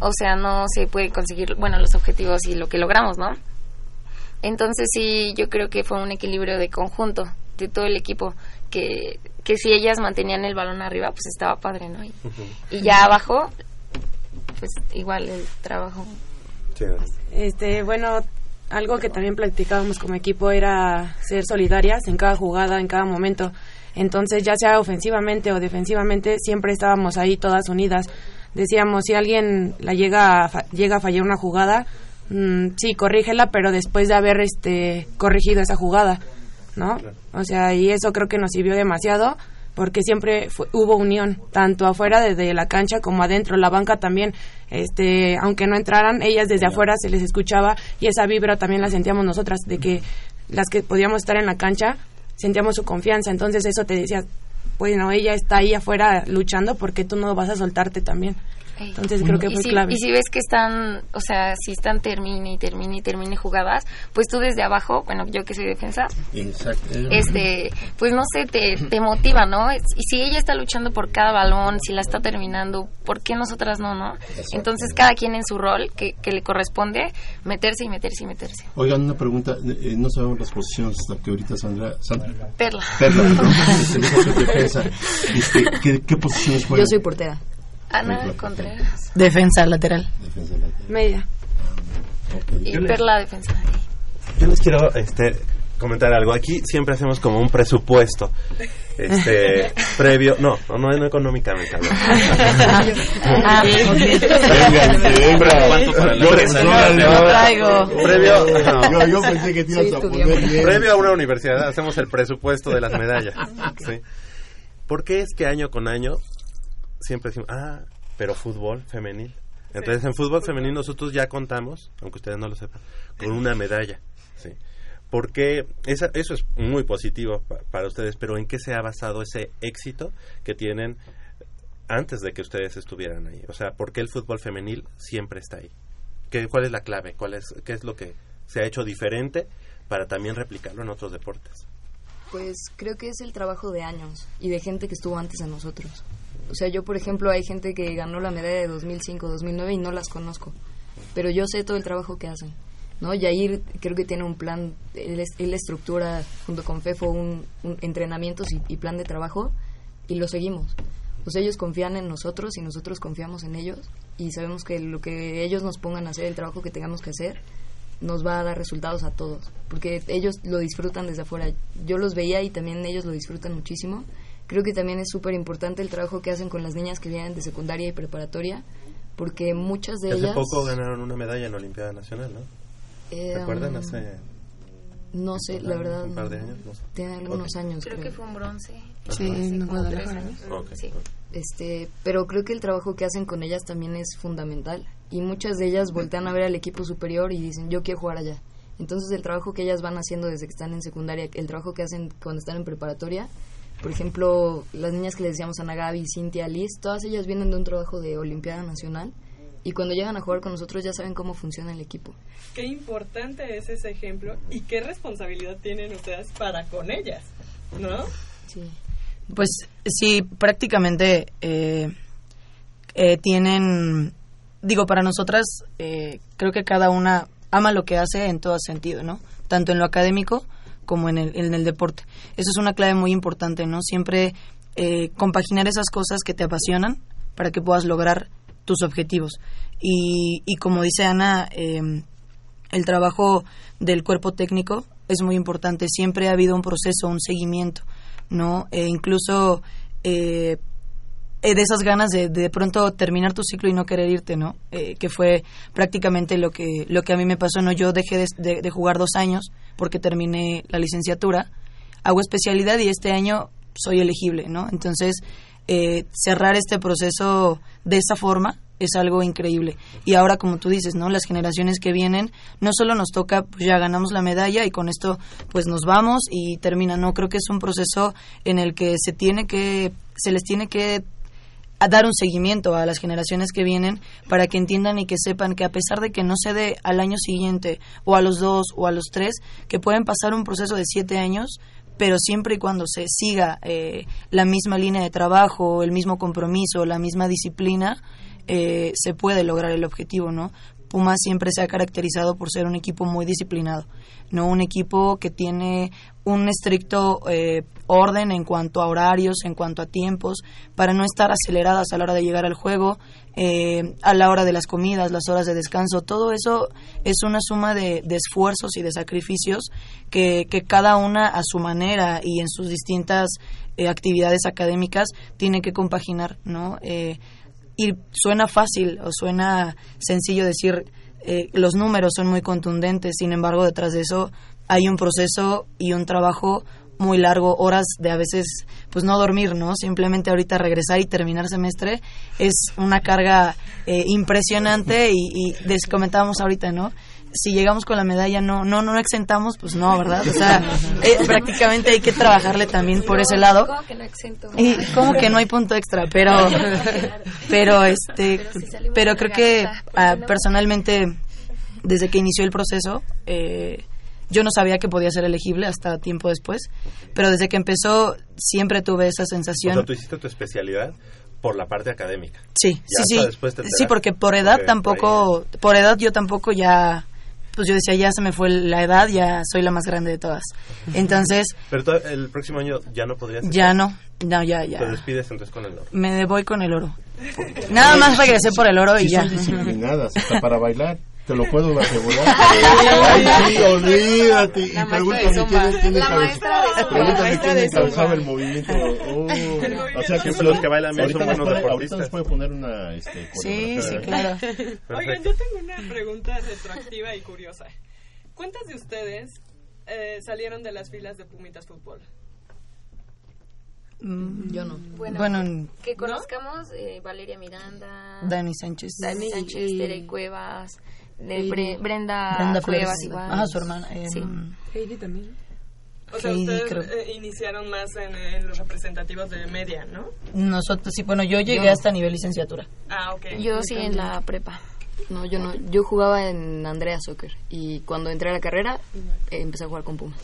o sea, no se puede conseguir, bueno, los objetivos y lo que logramos, ¿no? Entonces sí, yo creo que fue un equilibrio de conjunto, de todo el equipo, que, que si ellas mantenían el balón arriba, pues estaba padre, ¿no? Y, y ya abajo, pues igual el trabajo. Este, bueno, algo que también platicábamos como equipo era ser solidarias en cada jugada, en cada momento. Entonces, ya sea ofensivamente o defensivamente, siempre estábamos ahí todas unidas. Decíamos, si alguien la llega a, fa- llega a fallar una jugada, mm, sí, corrígela, pero después de haber este corregido esa jugada, ¿no? O sea, y eso creo que nos sirvió demasiado porque siempre hubo unión, tanto afuera desde la cancha como adentro, la banca también, este, aunque no entraran, ellas desde afuera se les escuchaba y esa vibra también la sentíamos nosotras, de que las que podíamos estar en la cancha sentíamos su confianza, entonces eso te decía, bueno, ella está ahí afuera luchando porque tú no vas a soltarte también. Entonces creo que fue y si, clave. Y si ves que están, o sea, si están termine y termine y termine jugadas, pues tú desde abajo, bueno, yo que soy defensa, este, pues no sé, te, te motiva, ¿no? Y si ella está luchando por cada balón, si la está terminando, ¿por qué nosotras no, no? Entonces cada quien en su rol que, que le corresponde, meterse y meterse y meterse. Oigan, una pregunta, eh, no sabemos las posiciones hasta que ahorita Sandra... Sandra. Perla. Perla, ¿no? Este. Este, ¿qué, ¿Qué posiciones juegan? Yo soy portera. Ana Contreras. Defensa lateral. Defensa lateral. Media. Y Perla defensa. Yo les quiero este, comentar algo. Aquí siempre hacemos como un presupuesto. Este, previo, no, no, no, no económicamente. Ah, traigo. Previo, no. Yo, yo pensé que te ibas a poner bien. Previo a una universidad hacemos el presupuesto de las medallas. ¿sí? ¿Por qué es que año con año siempre decimos, ah, pero fútbol femenil? Entonces en fútbol femenil nosotros ya contamos, aunque ustedes no lo sepan, con una medalla. ¿sí? Porque esa, eso es muy positivo pa- para ustedes, pero ¿en qué se ha basado ese éxito que tienen antes de que ustedes estuvieran ahí? O sea, ¿por qué el fútbol femenil siempre está ahí? ¿Qué, ¿Cuál es la clave? ¿Cuál es, ¿Qué es lo que se ha hecho diferente para también replicarlo en otros deportes? Pues creo que es el trabajo de años y de gente que estuvo antes de nosotros. O sea, yo, por ejemplo, hay gente que ganó la medalla de 2005, 2009 y no las conozco. Pero yo sé todo el trabajo que hacen. ¿no? Yair creo que tiene un plan, él, él estructura junto con FEFO un, un entrenamientos y, y plan de trabajo y lo seguimos. Sea, ellos confían en nosotros y nosotros confiamos en ellos y sabemos que lo que ellos nos pongan a hacer, el trabajo que tengamos que hacer, nos va a dar resultados a todos, porque ellos lo disfrutan desde afuera. Yo los veía y también ellos lo disfrutan muchísimo. Creo que también es súper importante el trabajo que hacen con las niñas que vienen de secundaria y preparatoria, porque muchas de Hace ellas... poco ganaron una medalla en la Olimpiada Nacional, ¿no? eh, ¿Recuerdan? um, Hace No sé, la verdad... un par de años, no sé. Tiene algunos años, Creo creo. que fue un bronce. Sí, hace en Guadalajara. años. Ok. Sí. Este, pero creo que el trabajo que hacen con ellas también es fundamental. Y muchas de ellas voltean a ver al equipo superior y dicen, yo quiero jugar allá. Entonces el trabajo que ellas van haciendo desde que están en secundaria, el trabajo que hacen cuando están en preparatoria, por ejemplo, las niñas que les decíamos Ana Gaby, Cintia, Liz, todas ellas vienen de un trabajo de Olimpiada Nacional y cuando llegan a jugar con nosotros ya saben cómo funciona el equipo. Qué importante es ese ejemplo y qué responsabilidad tienen ustedes para con ellas, ¿no? Sí. Pues sí, prácticamente eh, eh, tienen, digo, para nosotras, eh, creo que cada una ama lo que hace en todo sentido, ¿no? Tanto en lo académico como en el, en el deporte. Eso es una clave muy importante, ¿no? Siempre eh, compaginar esas cosas que te apasionan para que puedas lograr tus objetivos. Y, y como dice Ana, eh, el trabajo del cuerpo técnico es muy importante. Siempre ha habido un proceso, un seguimiento, ¿no? E incluso eh, eh, de esas ganas de, de pronto terminar tu ciclo y no querer irte, ¿no? Eh, que fue prácticamente lo que lo que a mí me pasó, ¿no? Yo dejé de, de- de jugar dos años porque terminé la licenciatura, hago especialidad y este año soy elegible, ¿no? Entonces, eh, cerrar este proceso de esa forma es algo increíble. Y ahora, como tú dices, ¿no? Las generaciones que vienen, no solo nos toca, pues ya ganamos la medalla y con esto, pues nos vamos y termina. No, creo que es un proceso en el que se tiene que, se les tiene que dar un seguimiento a las generaciones que vienen para que entiendan y que sepan que a pesar de que no se dé al año siguiente o a los dos o a los tres, que pueden pasar un proceso de siete años, pero siempre y cuando se siga eh, la misma línea de trabajo, el mismo compromiso, la misma disciplina, eh, se puede lograr el objetivo, ¿no? Puma siempre se ha caracterizado por ser un equipo muy disciplinado, no un equipo que tiene un estricto eh, orden en cuanto a horarios, en cuanto a tiempos, para no estar aceleradas a la hora de llegar al juego, eh, a la hora de las comidas, las horas de descanso, todo eso es una suma de, de esfuerzos y de sacrificios que, que cada una a su manera y en sus distintas eh, actividades académicas tiene que compaginar, ¿no? Y suena fácil o suena sencillo decir eh, los números son muy contundentes, sin embargo, detrás de eso hay un proceso y un trabajo muy largo, horas de a veces, pues no dormir, ¿no? Simplemente ahorita regresar y terminar semestre es una carga eh, impresionante y, y comentábamos ahorita, ¿no? Si llegamos con la medalla, no, no, no exentamos, pues no, ¿verdad? O sea, eh, prácticamente hay que trabajarle también por ese lado. ¿Cómo que no exento? Y como que no hay punto extra, pero, pero este, pero creo que ah, personalmente, desde que inició el proceso, eh, yo no sabía que podía ser elegible hasta tiempo después, pero desde que empezó siempre tuve esa O sensación. sea, tú hiciste tu especialidad por la parte académica. Sí, Ya sí, sí. Sí, porque por edad tampoco, por edad yo tampoco ya, pues yo decía, ya se me fue la edad, ya soy la más grande de todas. Entonces, Pero el próximo año ya no podrías. ya no, no, ya, Te ya. despides entonces con el oro. Me voy con el oro. Nada más regresé por el oro y Sí ya. son disciplinadas, hasta para bailar. Te lo puedo asegurar. Ay, sí, olvídate. Y pregúntame quién tiene La cabeza-. Pregúntame quién Zumba. el movimiento. Oh. O sea que Los que bailan bien ahorita son nos buenos puede- deportistas. Ahorita nos puede poner una este, Sí, sí, claro. Oigan, yo tengo una pregunta retroactiva y curiosa. ¿Cuántas de ustedes eh, salieron de las filas de Pumitas Fútbol? Mm, Yo no. Bueno, Bueno, que conozcamos eh, Valeria Miranda, Dani Sánchez. Dani Dani Sánchez, y- Tere Cuevas, de y- Bre- Brenda, Brenda Flores. Igual. Ajá, su hermana. eh, Sí. Heidi también. O sea, Heidi, ustedes creo. eh, iniciaron más en, en los representativos de media, ¿no? Nosotros, sí, bueno, yo llegué Yo- hasta nivel licenciatura. Ah, ok. Yo sí en la prepa. No, yo no. Yo jugaba en Andrea Soccer y cuando entré a la carrera eh, empecé a jugar con Pumas.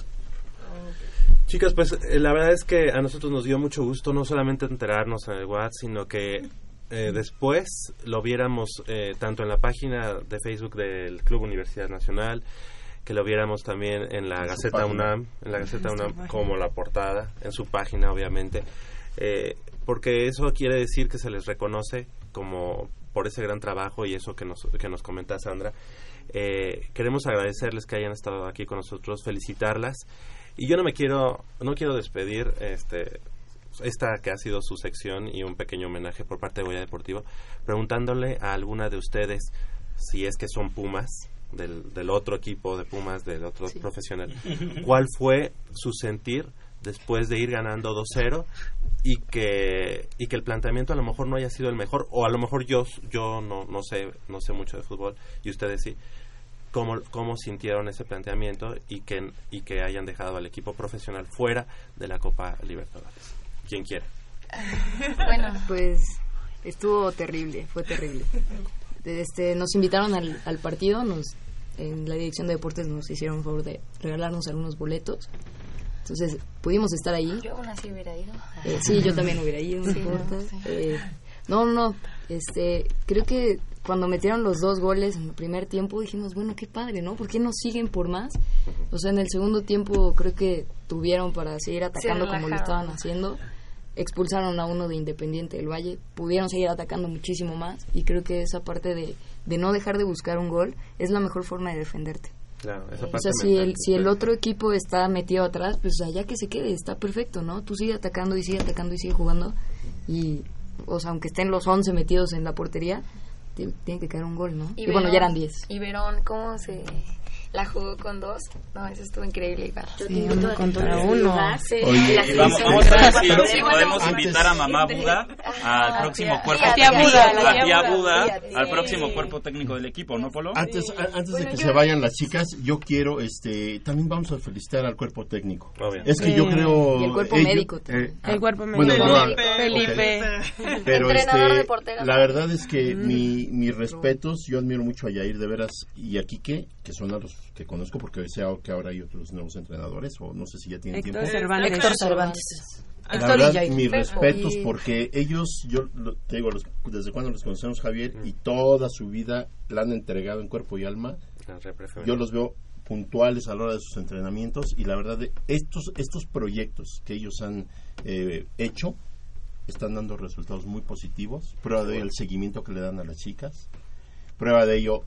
Chicas, pues eh, la verdad es que a nosotros nos dio mucho gusto no solamente enterarnos en el WhatsApp, sino que eh, después lo viéramos eh, tanto en la página de Facebook del Club Universidad Nacional, que lo viéramos también en la En Gaceta. UNAM, en la Gaceta UNAM página. como la portada, en su página obviamente, eh, porque eso quiere decir que se les reconoce como por ese gran trabajo y eso que nos, que nos comenta Sandra. Eh, queremos agradecerles que hayan estado aquí con nosotros, felicitarlas y yo no me quiero, no quiero despedir este esta que ha sido su sección y un pequeño homenaje por parte de Goya Deportivo, preguntándole a alguna de ustedes si es que son Pumas, del, del otro equipo de Pumas, del otro profesional, cuál fue su sentir después de ir ganando 2-0 y que y que el planteamiento a lo mejor no haya sido el mejor o a lo mejor yo yo no no sé no sé mucho de fútbol y ustedes sí. Cómo, cómo sintieron ese planteamiento y que, y que hayan dejado al equipo profesional fuera de la Copa Libertadores. Quien quiera. Bueno, Pues estuvo terrible, fue terrible. Este, nos invitaron al, al partido, nos en la dirección de deportes nos hicieron favor de regalarnos algunos boletos. Entonces pudimos estar ahí. yo aún así hubiera ido. Eh, sí, yo también hubiera ido, no Sí, importa. no, sí. Eh, no, no, este, creo que cuando metieron los dos goles en el primer tiempo dijimos, bueno, qué padre, ¿no? ¿Por qué no siguen por más? O sea, en el segundo tiempo creo que tuvieron para seguir atacando como lo estaban haciendo. Expulsaron a uno de Independiente del Valle, pudieron seguir atacando muchísimo más y creo que esa parte de, de no dejar de buscar un gol es la mejor forma de defenderte. Claro, esa O parte sea, si el, si el otro equipo está metido atrás, pues allá que se quede, está perfecto, ¿no? Tú sigue atacando y sigue atacando y sigue jugando. Y, o sea, aunque estén los 11 metidos en la portería, ti- tiene que caer un gol, ¿no? Y, bueno, ya eran 10. Y Verón, ¿cómo se la jugó con dos? No, eso estuvo increíble igual. Yo Sí, uno que contra uno. jugase Oye, Y vamos, vamos a ver si, de- si podemos invitar a mamá Buda al próximo cuerpo técnico, la tía Buda, al próximo cuerpo técnico del equipo, ¿no, Polo? Antes, a- antes de Bueno, que yo- se vayan las chicas, yo quiero, este, también vamos a felicitar al cuerpo técnico. Obvio. Es que yo Sí. creo... Y el cuerpo ello- médico también. eh, El ah, cuerpo bueno, médico. no, Felipe. Pero este, de la verdad es que mi, mis respetos, yo admiro mucho a Yair de veras y a Quique, que son a los que conozco porque sea que ahora hay otros nuevos entrenadores o no sé si ya tienen Héctor tiempo. Cervantes. Héctor Cervantes. La Héctor verdad, mis respetos Y- porque ellos, yo lo- te digo, los- desde cuando los conocemos Javier y toda su vida la han entregado en cuerpo y alma, yo los veo puntuales a la hora de sus entrenamientos y la verdad de estos estos proyectos que ellos han eh, hecho están dando resultados muy positivos. Prueba de ello el seguimiento que le dan a las chicas. Prueba de ello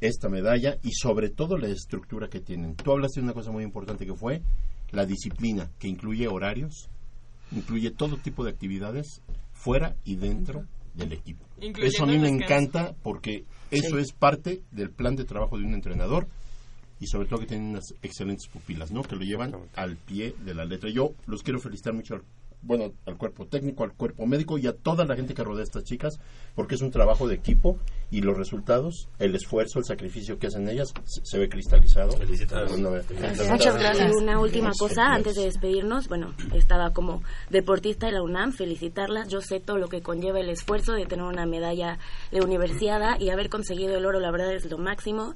esta medalla y sobre todo la estructura que tienen tú hablaste de una cosa muy importante que fue la disciplina que incluye horarios incluye todo tipo de actividades fuera y dentro del equipo eso a mí me encanta porque Eso Sí. es parte del plan de trabajo de un entrenador y sobre todo que tienen unas excelentes pupilas, ¿no? Que lo llevan al pie de la letra. Yo los quiero felicitar mucho bueno, al cuerpo técnico, al cuerpo médico y a toda la gente que rodea a estas chicas, porque es un trabajo de equipo y los resultados, el esfuerzo, el sacrificio que hacen ellas se, se ve cristalizado. Bueno, Muchas gracias. Y una última cosa, antes de despedirnos, bueno, estaba como deportista de la UNAM, felicitarlas. Yo sé todo lo que conlleva el esfuerzo de tener una medalla de universidad y haber conseguido el oro, la verdad es lo máximo.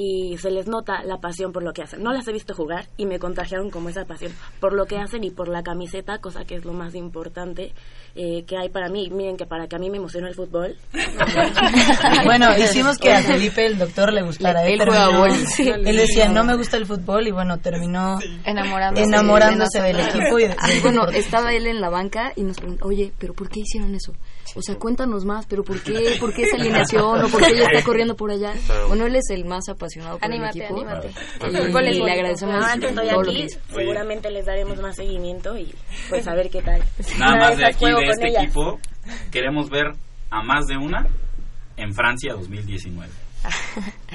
Y se les nota la pasión por lo que hacen. No las he visto jugar y me contagiaron como esa pasión por lo que hacen y por la camiseta, cosa que es lo más importante eh, que hay para mí. Miren que para que a mí me emociona el fútbol. Bueno, hicimos que a Felipe el doctor le gustara. Él juega vóley. Sí. Él decía, no me gusta el fútbol y bueno, terminó enamorándose, enamorándose del equipo y de- bueno, estaba él en la banca y nos preguntó, oye, pero ¿por qué hicieron eso? O sea, cuéntanos más, pero ¿por qué, por qué esa alineación o por qué ella está corriendo por allá? Bueno, él es el más apasionado por Anímate, el equipo. anímate. Y, y le agradecemos Ahora que estoy aquí, seguramente les daremos más seguimiento y pues a ver qué tal. Nada Una más de aquí, de este ellas. equipo, queremos ver a más de una en Francia 2019.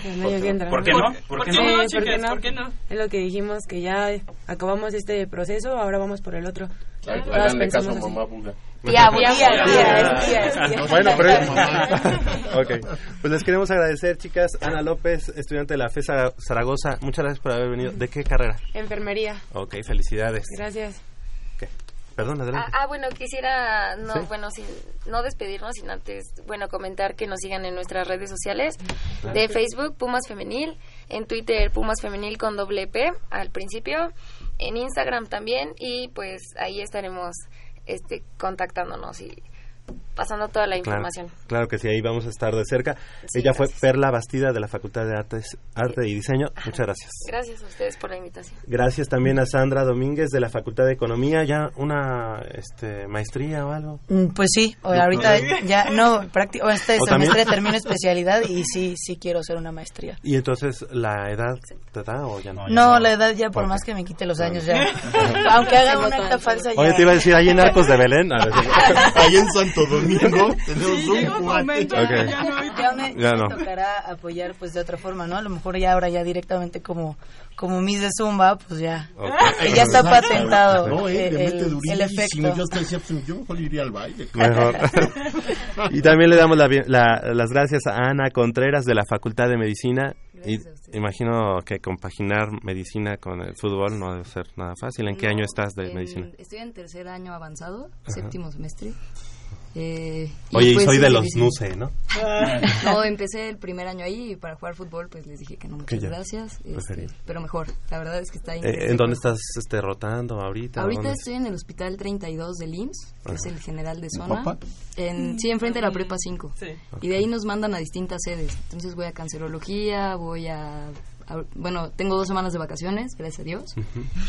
Entro. ¿Por qué no? ¿Por qué no? Sí, ¿por chicas, qué no? ¿por qué no? Es lo que dijimos, que ya acabamos este proceso, ahora vamos por el otro. Há- Todas Háganle caso a mamá Buga. Tía. Bueno, pero... ok, pues les queremos agradecer, chicas. Ana López, estudiante de la FESA Zaragoza, muchas gracias por haber venido. ¿De qué carrera? Enfermería. Ok, felicidades. Gracias. Perdón, Ah, adelante. ah, bueno, quisiera no, Sí. bueno, sin, no despedirnos, sin antes, bueno, comentar que nos sigan en nuestras redes sociales Claro. de Facebook Pumas Femenil, en Twitter Pumas Femenil con doble P al principio, en Instagram también y pues ahí estaremos este contactándonos y pasando toda la Claro, información. claro que sí, ahí vamos a estar de cerca. Ella fue Perla Bastida de la Facultad de Artes, Arte y Diseño. Muchas gracias. Gracias a ustedes por la invitación. Gracias también a Sandra Domínguez de la Facultad de Economía. ¿Ya una este, maestría o algo? Mm, Pues sí, o- ahorita ya no, o este ¿O también? semestre termino especialidad y sí, sí quiero hacer una maestría. ¿Y entonces la edad te da o ya no? No, la edad ya por más que me quite los años ya. Aunque haga una acta falsa ya. Oye, te iba a decir, ahí en Arcos de Belén. Ahí en Santo Domingo tenemos un cuate. Ya, Ok. ya me, Ya no. tocará apoyar pues de otra forma, ¿no? A lo mejor ya ahora ya directamente como como Miss de Zumba, pues ya. Ok. Ya está patentado No, eh, el, el- el efecto. Yo decía, pues, yo mejor iría al baile. Mejor. y también le damos la bien- la- las gracias a Ana Contreras de la Facultad de Medicina. Y imagino que compaginar medicina con el fútbol no debe ser nada fácil. ¿En qué No, año estás de en- medicina? Estoy en tercer año avanzado, Ajá. séptimo semestre. Eh, y Oye, y pues soy sí, de los NUCE, ¿no? No, empecé el primer año ahí y para jugar fútbol pues les dije que no, muchas gracias. este, pero mejor, la verdad es que está Eh, increíble. ¿En dónde estás este, rotando ahorita? Ahorita estoy en el hospital 32 del IMSS, que es el general de ¿En zona. En, sí, enfrente de la prepa 5. Sí. Y de ahí nos mandan a distintas sedes. Entonces voy a cancerología, voy a... a- bueno, tengo dos semanas de vacaciones, gracias a Dios.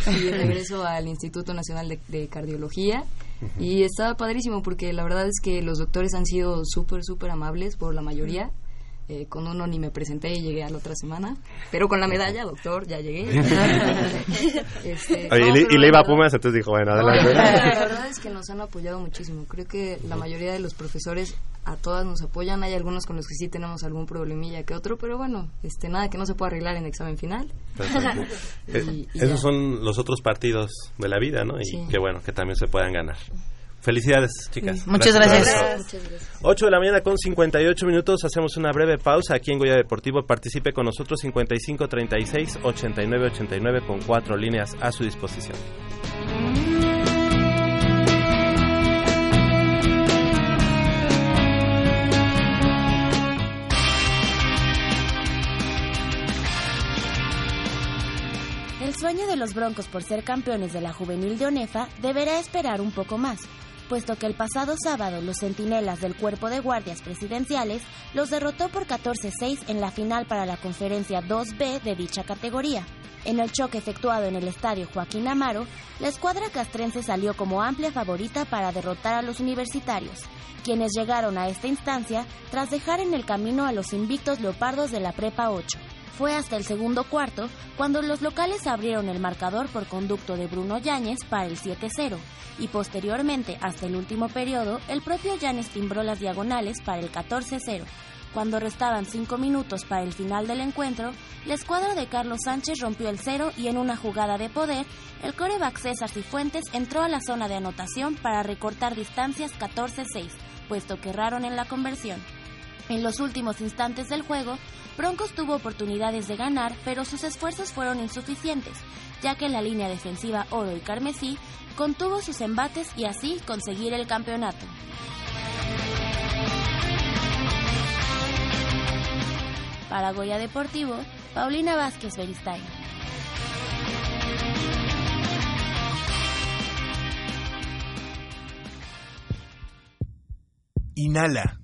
Y regreso al Instituto Nacional de, de Cardiología. Y está padrísimo porque la verdad es que los doctores han sido súper, súper amables por la mayoría. Eh, con uno ni me presenté y llegué a la otra semana. Pero con la medalla, doctor, ya llegué. Este, Oye, y, no, le, pero y le iba a Pumas, entonces dijo, bueno, no, adelante. la verdad es que nos han apoyado muchísimo. Creo que la mayoría de los profesores a todas nos apoyan. Hay algunos con los que sí tenemos algún problemilla que otro, pero bueno, este nada que no se pueda arreglar en examen final. Y- y Esos ya. son los otros partidos de la vida, ¿no? Y Sí. qué bueno que también se puedan ganar. Felicidades, chicas. Sí. Muchas gracias. gracias. 8 de la mañana con 58 minutos, hacemos una breve pausa aquí en Goya Deportivo. Participe con nosotros 55 36 89 89 con cuatro líneas a su disposición. El sueño de los Broncos por ser campeones de la juvenil de ONEFA deberá esperar un poco más, puesto que el pasado sábado los centinelas del Cuerpo de Guardias Presidenciales los derrotó por 14-6 en la final para la conferencia 2B de dicha categoría. En el choque efectuado en el estadio Joaquín Amaro, la escuadra castrense salió como amplia favorita para derrotar a los universitarios, quienes llegaron a esta instancia tras dejar en el camino a los invictos leopardos de la Prepa 8. Fue hasta el segundo cuarto cuando los locales abrieron el marcador por conducto de Bruno Yáñez para el 7-0 y posteriormente hasta el último periodo el propio Yáñez timbró las diagonales para el 14-0. Cuando restaban cinco minutos para el final del encuentro, la escuadra de Carlos Sánchez rompió el cero y en una jugada de poder, el coreback César Cifuentes entró a la zona de anotación para recortar distancias 14-6, puesto que erraron en la conversión. En los últimos instantes del juego, Broncos tuvo oportunidades de ganar, pero sus esfuerzos fueron insuficientes, ya que la línea defensiva oro y carmesí contuvo sus embates y así conseguir el campeonato. Para Goya Deportivo, Paulina Vázquez Beristain. Inhala.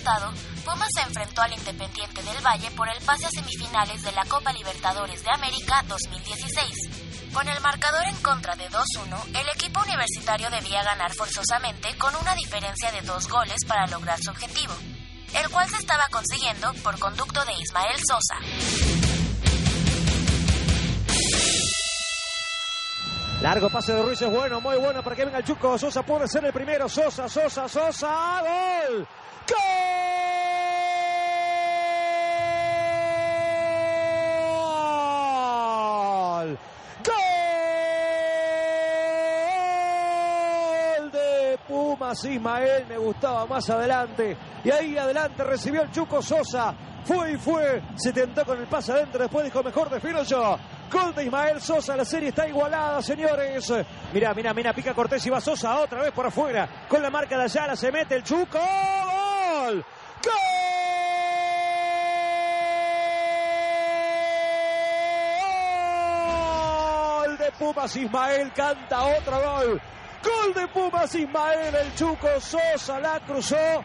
Abarrotado, Pumas se enfrentó al Independiente del Valle por el pase a semifinales de la Copa Libertadores de América 2016. Con el marcador en contra de 2-1, el equipo universitario debía ganar forzosamente con una diferencia de dos goles para lograr su objetivo, el cual se estaba consiguiendo por conducto de Ismael Sosa. Largo pase de Ruiz es bueno, muy bueno para que venga el Chuco. Sosa puede ser el primero. Sosa, Sosa, Sosa. ¡Gol! ¡Gol! De Pumas Ismael. Me gustaba más adelante. Y ahí adelante recibió el Chuco Sosa. Fue y fue. Se tentó con el pase adentro. Después dijo, mejor defino yo. Gol de Ismael Sosa, la serie está igualada, señores. Mira, mira, mira, pica Cortés y va Sosa otra vez por afuera. Con la marca de Ayala se mete el Chuco. ¡Gol! ¡Gol! de Pumas Ismael canta otro gol. Gol de Pumas Ismael, el Chuco Sosa la cruzó.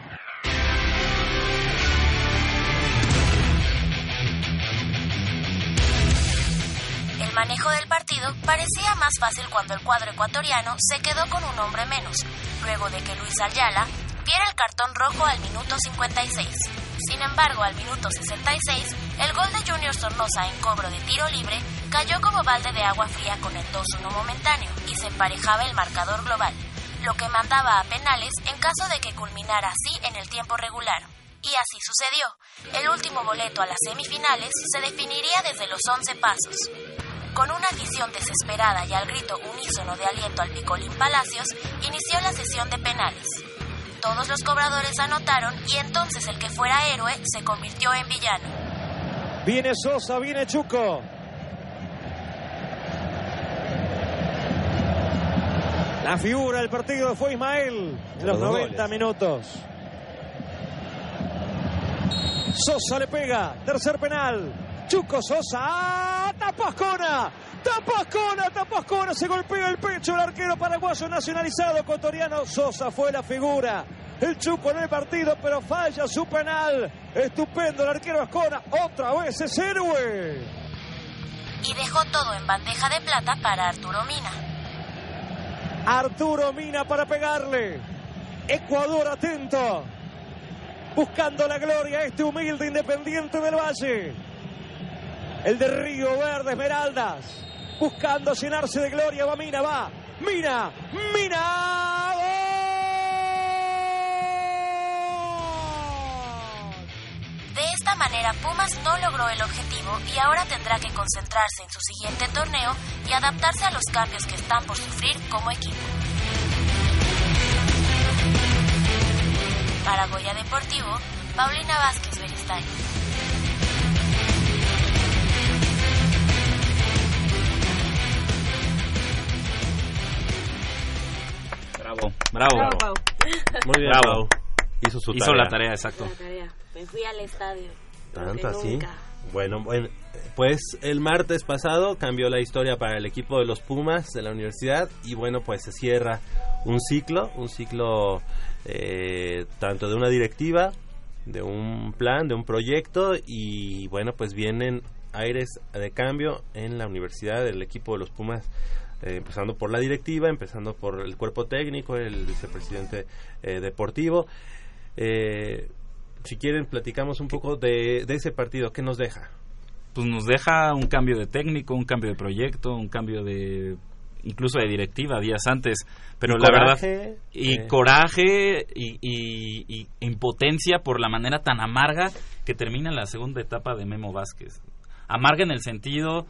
Manejo del partido parecía más fácil cuando el cuadro ecuatoriano se quedó con un hombre menos, luego de que Luis Ayala viera el cartón rojo al minuto 56. Sin embargo, al minuto 66, el gol de Junior Sornosa en cobro de tiro libre cayó como balde de agua fría con el 2-1 momentáneo y se emparejaba el marcador global, lo que mandaba a penales en caso de que culminara así en el tiempo regular. Y así sucedió. El último boleto a las semifinales se definiría desde los 11 pasos. Con una afición desesperada y al grito unísono de aliento al Picolín Palacios, inició la sesión de penales. Todos los cobradores anotaron y entonces el que fuera héroe se convirtió en villano. Viene Sosa, viene Chuco. La figura del partido fue Ismael en los 90 minutos. Sosa le pega, tercer penal. Chuco Sosa. Tapascona, Tapascona, Tapascona, se golpea el pecho el arquero paraguayo nacionalizado ecuatoriano. Sosa fue la figura. El Chuco en el partido, pero falla su penal. Estupendo el arquero Ascona, otra vez es héroe. Y dejó todo en bandeja de plata para Arturo Mina. Arturo Mina para pegarle. Ecuador atento. Buscando la gloria, este humilde independiente del Valle. El de Río Verde Esmeraldas. Buscando llenarse de gloria. Va Mina, va. Mina, Mina. De esta manera Pumas no logró el objetivo y ahora tendrá que concentrarse en su siguiente torneo y adaptarse a los cambios que están por sufrir como equipo. Para Goya Deportivo, Paulina Vázquez Beristain. Bravo, bravo. Bravo, Pau. Muy bien, Bravo. Pau. Hizo su Hizo tarea. la tarea, exacto. La tarea. Me fui al estadio. Tanto así. Bueno, bueno, pues el martes pasado cambió la historia para el equipo de los Pumas de la universidad y bueno, pues se cierra un ciclo, un ciclo eh, tanto de una directiva, de un plan, de un proyecto y bueno, pues vienen aires de cambio en la universidad del equipo de los Pumas. Eh, empezando por la directiva, empezando por el cuerpo técnico, el vicepresidente eh, deportivo. Eh, si quieren, platicamos un poco de, de ese partido. ¿Qué nos deja? Pues nos deja un cambio de técnico, un cambio de proyecto, un cambio de incluso de directiva días antes, pero Y la coraje, verdad y eh. coraje y, y- y impotencia por la manera tan amarga que termina la segunda etapa de Memo Vázquez. Amarga en el sentido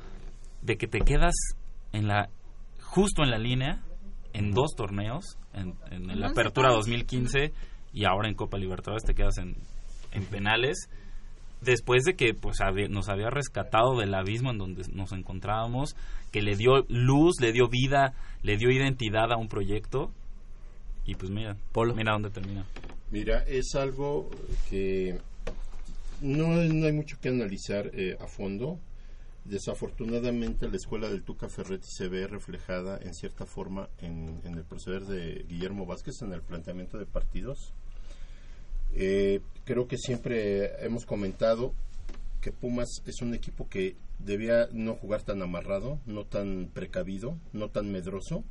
de que te quedas en la justo en la línea en dos torneos, en, en En la Apertura juegos. 2015 y ahora en Copa Libertadores te quedas en, en penales después de que pues había- nos había rescatado del abismo en donde nos encontrábamos, que le dio luz, le dio vida, le dio identidad a un proyecto y pues mira, mira dónde termina. Mira, es algo que no, no hay mucho que analizar eh, a fondo. Desafortunadamente la escuela del Tuca Ferretti se ve reflejada en cierta forma en, el proceder de Guillermo Vázquez en el planteamiento de partidos. Eh, creo que siempre hemos comentado que Pumas es un equipo que debía no jugar tan amarrado, no tan precavido, no tan medroso.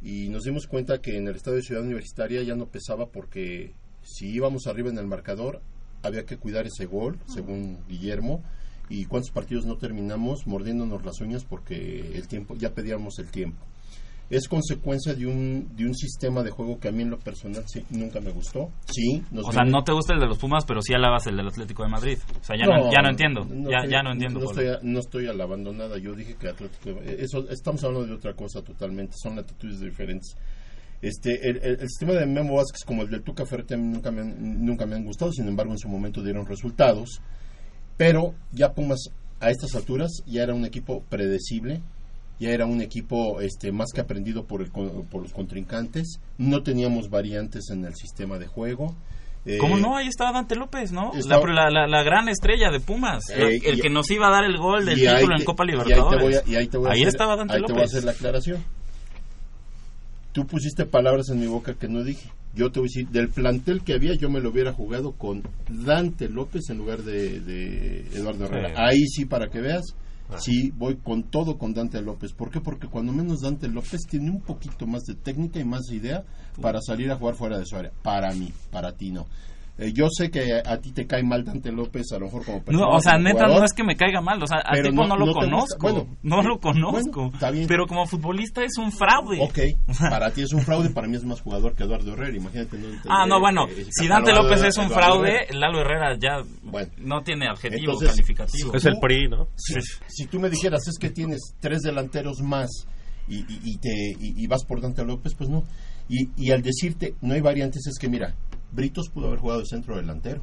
Y nos dimos cuenta que en el estadio de Ciudad Universitaria ya no pesaba porque si íbamos arriba en el marcador había que cuidar ese gol, según Guillermo. Y cuántos partidos no terminamos mordiéndonos las uñas porque el tiempo ya pedíamos el tiempo. Es consecuencia de un, de un sistema de juego que a mí en lo personal sí, nunca me gustó. Sí, nos O sea, no te gusta el de los Pumas, pero sí alabas el del Atlético de Madrid. O sea, ya no, ya no entiendo. ya, estoy- ya no entiendo. No estoy, no estoy alabando nada. Yo dije que Atlético. de- Eso, estamos hablando de otra cosa totalmente. Son latitudes diferentes. Este, el, el- el sistema de Memo Vázquez, como el del Tuca Ferretti, nunca me, han, nunca me han gustado. Sin embargo, en su momento dieron resultados. Pero ya Pumas, a estas alturas, ya era un equipo predecible. Ya era un equipo este, más que aprendido por, el, por los contrincantes. No teníamos variantes en el sistema de juego. Eh, ¿Cómo no? Ahí estaba Dante López, ¿no? Estaba- La, la- gran estrella de Pumas. Eh, el y- que nos iba a dar el gol del y título en Copa y ahí te Libertadores. voy a- y ahí te voy a hacer- estaba Dante ahí te voy a hacer la aclaración. Tú pusiste palabras en mi boca que no dije. Yo te voy a decir, del plantel que había, yo me lo hubiera jugado con Dante López en lugar de, de Eduardo Herrera. Sí. Ahí sí, para que veas, Ah. sí voy con todo con Dante López. ¿Por qué? Porque cuando menos Dante López tiene un poquito más de técnica y más de idea para salir a jugar fuera de su área. Para mí, para ti no. Eh, yo sé que a, ti te cae mal Dante López, a lo mejor como persona. No, o sea, neta, jugador, no es que me caiga mal. O sea, al Pero tipo no- no, lo no conozco. Bueno, no lo conozco. bueno, está bien. Pero como futbolista es un fraude. Ok, para ti es un fraude, para mí es más jugador que Eduardo Herrera, imagínate. No entender Ah, no, bueno, que- si Dante López es un Eduardo fraude, Herrera. Lalo Herrera ya no tiene adjetivo Entonces, calificativo. si tú- Si, si tú me dijeras, es que tienes tres delanteros más y, y- y te, y, y vas por Dante López, pues no. Y, y al decirte, no hay variantes, es que mira, Britos pudo haber jugado de centro delantero.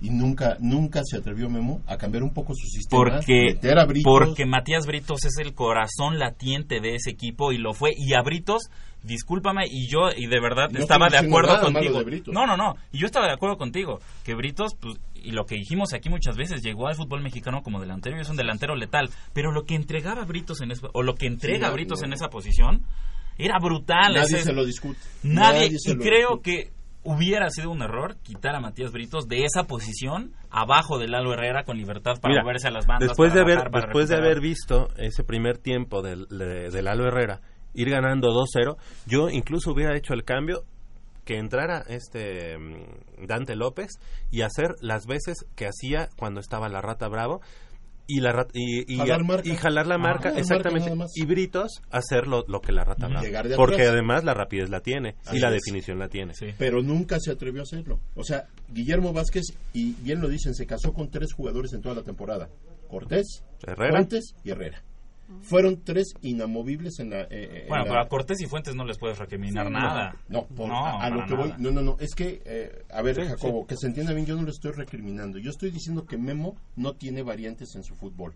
Y nunca, nunca se atrevió Memo a cambiar un poco su sistema. Porque, a Britos. porque Matías Britos es el corazón latiente de ese equipo y lo fue. Y a Britos, discúlpame, y yo, y de verdad No estaba de acuerdo contigo. de. No, no, no. Y yo estaba de acuerdo contigo. Que Britos, pues, y lo que dijimos aquí muchas veces, llegó al fútbol mexicano como delantero y es un delantero letal. Pero lo que entregaba Britos en esa, o lo que entrega Sí, Britos no. en esa posición, era brutal. Nadie Ese- se lo discute. Nadie, y lo creo que hubiera sido un error quitar a Matías Britos de esa posición abajo de Lalo Herrera con libertad para Mira, moverse a las bandas. Después de haber, bajar, después de haber visto ese primer tiempo del, de, de Lalo Herrera ir ganando 2-0, yo incluso hubiera hecho el cambio que entrara este mm, Dante López y hacer las veces que hacía cuando estaba la Rata Bravo y la rat- y, y- Jalar marca. y jalar la Ah, marca exactamente marca y Britos hacer lo, lo que la Rata Bravo Llegar de porque atrás. además la rapidez la tiene Así y la es. definición la tiene Pero nunca se atrevió a hacerlo. O sea, Guillermo Vázquez, y bien lo dicen, se casó con tres jugadores en toda la temporada. Cortés, Herrera. Fuentes y Herrera. Fueron tres inamovibles en la... eh, eh, en Bueno, la- pero a Cortés y Fuentes no les puedes recriminar nada. No, por- No, a, a lo para que voy, nada. no, no, no, es que, eh, a ver, Sí, Jacobo, sí. que se entienda bien, yo no lo estoy recriminando, yo estoy diciendo que Memo no tiene variantes en su fútbol.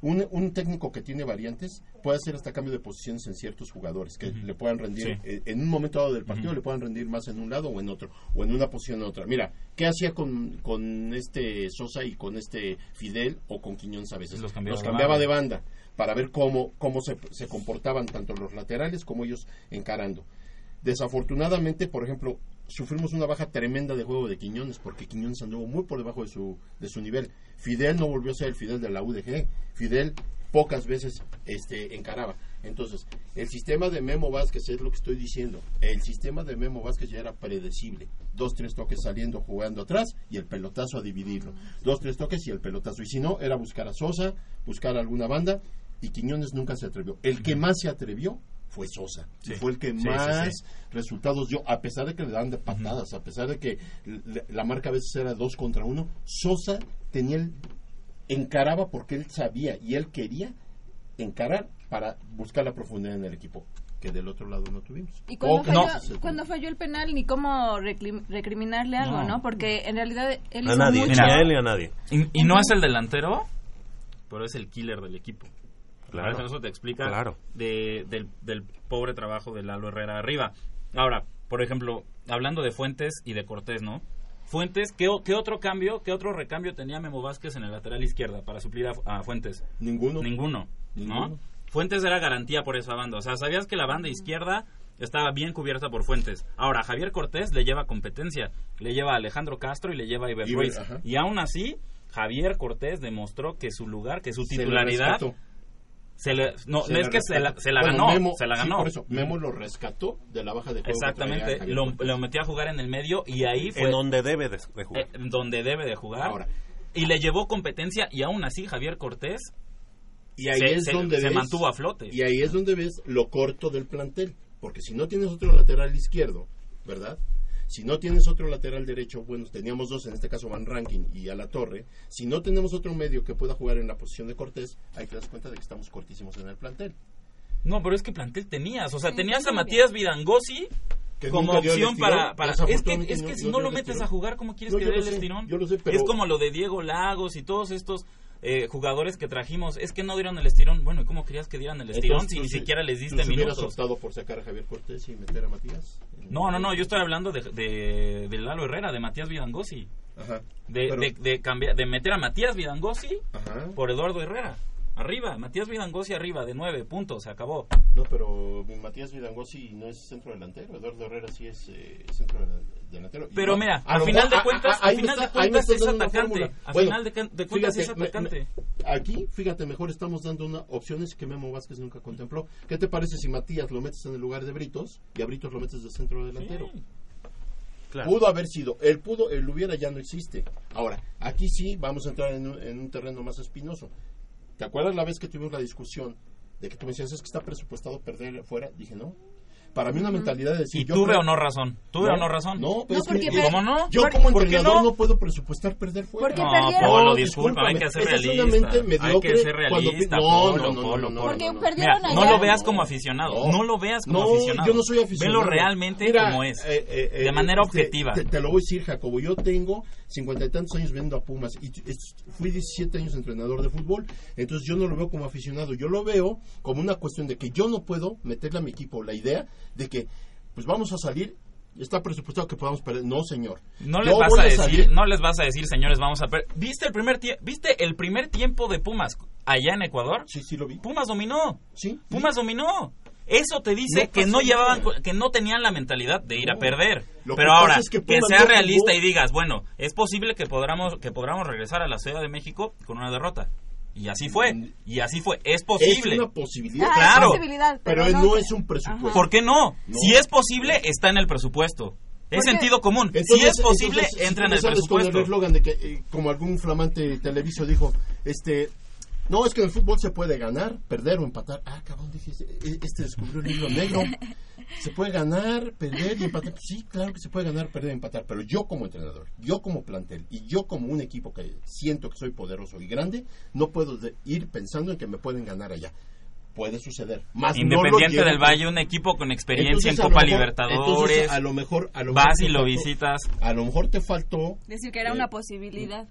un, un técnico que tiene variantes puede hacer hasta cambio de posiciones en ciertos jugadores, que le puedan rendir, Sí. eh, en un momento dado del partido, le puedan rendir más en un lado o en otro, o en una posición en otra. Mira, ¿qué hacía con, con este Sosa y con este Fidel o con Quiñones a veces? Los cambiaba de cambiaba banda. de banda para ver cómo, cómo se, se comportaban tanto los laterales como ellos encarando. Desafortunadamente, por ejemplo, sufrimos una baja tremenda de juego de Quiñones porque Quiñones anduvo muy por debajo de su, de su nivel. Fidel no volvió a ser el Fidel de la UDG. Fidel pocas veces este, encaraba. Entonces, el sistema de Memo Vázquez es lo que estoy diciendo. El sistema de Memo Vázquez ya era predecible. Dos, tres toques saliendo, jugando atrás y el pelotazo a dividirlo. Dos, tres toques y el pelotazo. Y si no, era buscar a Sosa, buscar a alguna banda y Quiñones nunca se atrevió. El que más se atrevió fue Sosa. Sí. fue el que Sí, más sí. resultados dio, a pesar de que le daban de patadas, a pesar de que la marca a veces era dos contra uno, Sosa tenía el, encaraba porque él sabía y él quería encarar para buscar la profundidad en el equipo, que del otro lado no tuvimos. Y cuando, falló, cuando el penal, ni cómo recriminarle algo, No. ¿no? Porque en realidad él A hizo nadie, mucho. ni a él ni a nadie. Y, y no es el delantero, pero es el killer del equipo. Claro. Eso te explica Claro. de- del, del pobre trabajo de Lalo Herrera arriba. Ahora, por ejemplo, hablando de Fuentes y de Cortés, ¿no? Fuentes, ¿qué, qué otro cambio, qué otro recambio tenía Memo Vázquez en el lateral izquierda para suplir a, a Fuentes? Ninguno. Ninguno, Ninguno. ¿no? Fuentes era garantía por esa banda. O sea, sabías que la banda izquierda estaba bien cubierta por Fuentes. Ahora, Javier Cortés le lleva competencia. Le lleva a Alejandro Castro y le lleva a Iber Iber, Ruiz. ajá. Y aún así, Javier Cortés demostró que su lugar, que su titularidad... Se le, no, Se no es que se la, se la Bueno, ganó, Memo- se la sí, ganó. por eso, Memo lo rescató de la baja de juego. Exactamente, lo, lo metió a jugar en el medio y ahí fue En donde debe de, de jugar. eh, donde debe de jugar. Ahora. y le llevó competencia y aún así Javier Cortés Y ahí se, es se- donde se ves- mantuvo a flote. Y ahí es donde ves lo corto del plantel. Porque si no tienes otro lateral izquierdo, ¿verdad? Si no tienes otro lateral derecho, bueno, teníamos dos, en este caso Van Rankin y a la Torre. Si no tenemos otro medio que pueda jugar en la posición de Cortés, ahí te das cuenta de que estamos cortísimos en el plantel. No, pero es que plantel tenías, o sea, tenías a Matías Vidangosi Que como opción para, para es que es que no- si no lo metes estirón. a jugar, ¿cómo quieres No, que dé el sé, estirón? yo lo sé, pero- Es como lo de Diego Lagos y todos estos eh, jugadores que trajimos, es que no dieron el estirón. Bueno, ¿y cómo querías que dieran el estirón Entonces, si ni siquiera les diste sí hubieras minutos? optado por sacar a Javier Cortés y meter a Matías? No, no, no, yo estoy hablando de, de, de Lalo Herrera, de Matías Vidangosi. Ajá. De, Pero- de, de cambiar, de meter a Matías Vidangosi Ajá. por Eduardo Herrera. Arriba, Matías Vidangosi arriba, de nueve puntos, se acabó. No, pero Matías Vidangosi no es centro delantero. Eduardo Herrera sí es eh, centro del- delantero. Pero no, mira, al final de cuentas- al final de cuentas es atacante. Al final de cuentas es aquí, fíjate, mejor estamos dando una opciones que Memo Vázquez nunca contempló. ¿Qué te parece si Matías lo metes en el lugar de Britos y a Britos lo metes de centro delantero? Claro. Pudo haber sido, el pudo, el hubiera ya no existe. Ahora, aquí sí vamos a entrar en un, en un terreno más espinoso. ¿Te acuerdas la vez que tuvimos la discusión de que tú me decías es que está presupuestado perder fuera? Dije, no. Para mí una mentalidad de decir... ¿Y yo tuve creo- o no razón? ¿Tuve o no razón? No, pero No, porque ¿Cómo no? Yo ¿Por- como entrenador no? no? puedo presupuestar perder fuera. Porque No, perdieron. Polo, No, disculpa, hay que ser realista. Hay que ser cuando- realista, no, Polo, no, no, Polo, no, no, Porque no, no. perdieron Mira, allá. no lo veas como aficionado, No. no, lo veas como No, aficionado. yo no soy aficionado. Velo realmente Mira, como es, eh, eh, eh, de manera te- objetiva. Te, te lo voy a decir, Jacobo. Yo tengo cincuenta y tantos años viendo a Pumas y fui 17 años entrenador de fútbol. Entonces yo no lo veo como aficionado. Yo lo veo como una cuestión de que yo no puedo meterle a mi equipo la idea de que, pues vamos a salir. Está presupuestado que podamos perder. No, señor. No les vas a decir, salir- no les vas a decir, señores, vamos a per- ¿Viste el primer ¿Viste el primer tiempo de Pumas allá en Ecuador? Sí, sí lo vi. Pumas dominó. Sí. Pumas dominó. Eso te dice No que no llevaban nada. que no tenían la mentalidad de ir a perder. Lo Pero ahora es que sea realista jugó- y digas, bueno, es posible que podamos que podamos regresar a la Ciudad de México con una derrota. Y así fue. Y así fue. Es posible. Es una posibilidad. Ah, Claro. es posibilidad, Pero, pero, no, es un presupuesto. ¿Por qué no? No. Si es posible, está en el presupuesto. Es sentido común. si es posible, entonces, entra en el sales con presupuesto. el eslogan de que, eh, como algún flamante televiso dijo, este, no, es que en el fútbol se puede ganar, perder o empatar. Ah, cabrón, dije, este este descubrió el libro negro. Se puede ganar, perder y empatar. Sí, claro que se puede ganar, perder y empatar, pero yo como entrenador, yo como plantel y yo como un equipo que siento que soy poderoso y grande, no puedo de- ir pensando en que me pueden ganar allá. puede suceder. Más Independiente no del Valle, un equipo con experiencia Entonces, en Copa mejor- Libertadores. entonces, a lo mejor, a lo vas mejor y lo faltó- visitas. A lo mejor te faltó. Decir que era una posibilidad.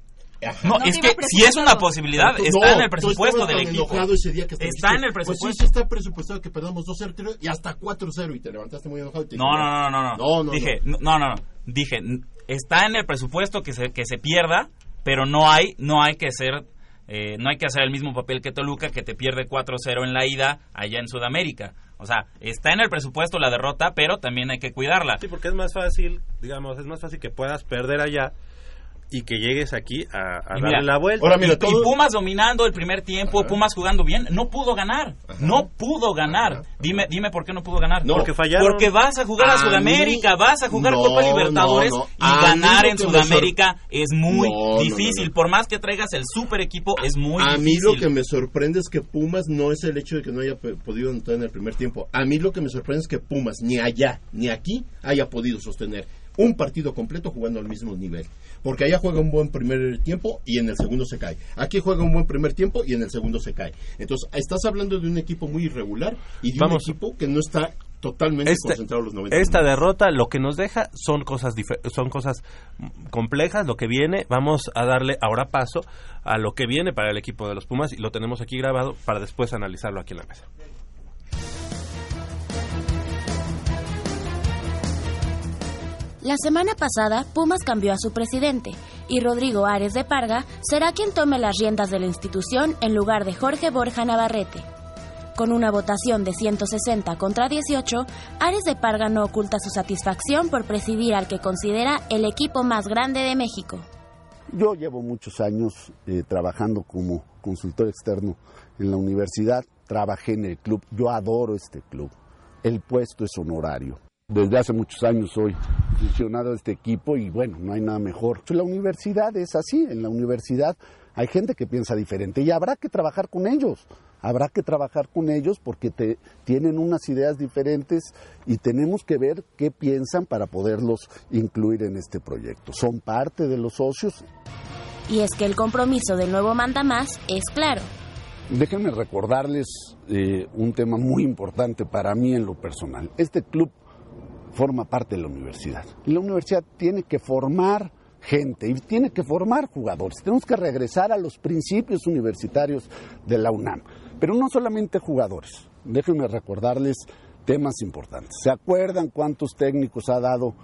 No, No es que si es una posibilidad, Tú- está no, en el presupuesto del equipo. ese día que Está dijiste, en el Pues sí, presupuesto. sí está presupuestado que perdamos 2-0 y hasta 4-0 y te levantaste muy enojado. y te No, dije, no, no, no, no. No, no, Dije, no, no, no. Dije, está en el presupuesto que se, que se pierda, pero no hay, no hay que ser, eh, no hay que hacer el mismo papel que Toluca que te pierde 4-0 en la ida allá en Sudamérica. O sea, está en el presupuesto la derrota, pero también hay que cuidarla. Sí, porque es más fácil, digamos, es más fácil que puedas perder allá y que llegues aquí a, a darle la vuelta. y, y Pumas dominando el primer tiempo, Pumas jugando bien, no pudo ganar, no pudo ganar. Dime, dime por qué no pudo ganar. No, porque fallaron. Porque vas a jugar a, A Sudamérica, mí- vas a jugar no, Copa Libertadores no, no. y A ganar en Sudamérica es muy difícil. no, no. Por más que traigas el super equipo, es muy a mí difícil. lo que me sorprende es que Pumas no es el hecho de que no haya podido anotar en el primer tiempo. A mí lo que me sorprende es que Pumas ni allá ni aquí haya podido sostener un partido completo jugando al mismo nivel. Porque allá juega un buen primer tiempo y en el segundo se cae. Aquí juega un buen primer tiempo y en el segundo se cae. Entonces, estás hablando de un equipo muy irregular y de Vamos. un equipo que no está totalmente Este- concentrado en los 90 esta minutos. derrota lo que nos deja son cosas son cosas complejas lo que viene vamos a darle ahora paso a lo que viene para el equipo de los Pumas y lo tenemos aquí grabado para después analizarlo aquí en la mesa La semana pasada, Pumas cambió a su presidente y Rodrigo Ares de Parga será quien tome las riendas de la institución en lugar de Jorge Borja Navarrete. Con una votación de 160 contra 18, Ares de Parga no oculta su satisfacción por presidir al que considera el equipo más grande de México. Yo llevo muchos años eh, trabajando como consultor externo en la universidad, trabajé en el club, yo adoro este club, el puesto es honorario. Desde hace muchos años soy aficionado a este equipo y bueno, no hay nada mejor. La universidad es así, en la universidad hay gente que piensa diferente y habrá que trabajar con ellos, habrá que trabajar con ellos porque te, tienen unas ideas diferentes y tenemos que ver qué piensan para poderlos incluir en este proyecto. Son parte de los socios, Y es que el compromiso del nuevo mandamás es claro. Déjenme recordarles eh, un tema muy importante para mí en lo personal. Este club forma parte de la universidad. Y la universidad tiene que formar gente y tiene que formar jugadores. Tenemos que regresar a los principios universitarios de la UNAM. Pero no solamente jugadores. Déjenme recordarles temas importantes. ¿Se acuerdan cuántos técnicos ha dado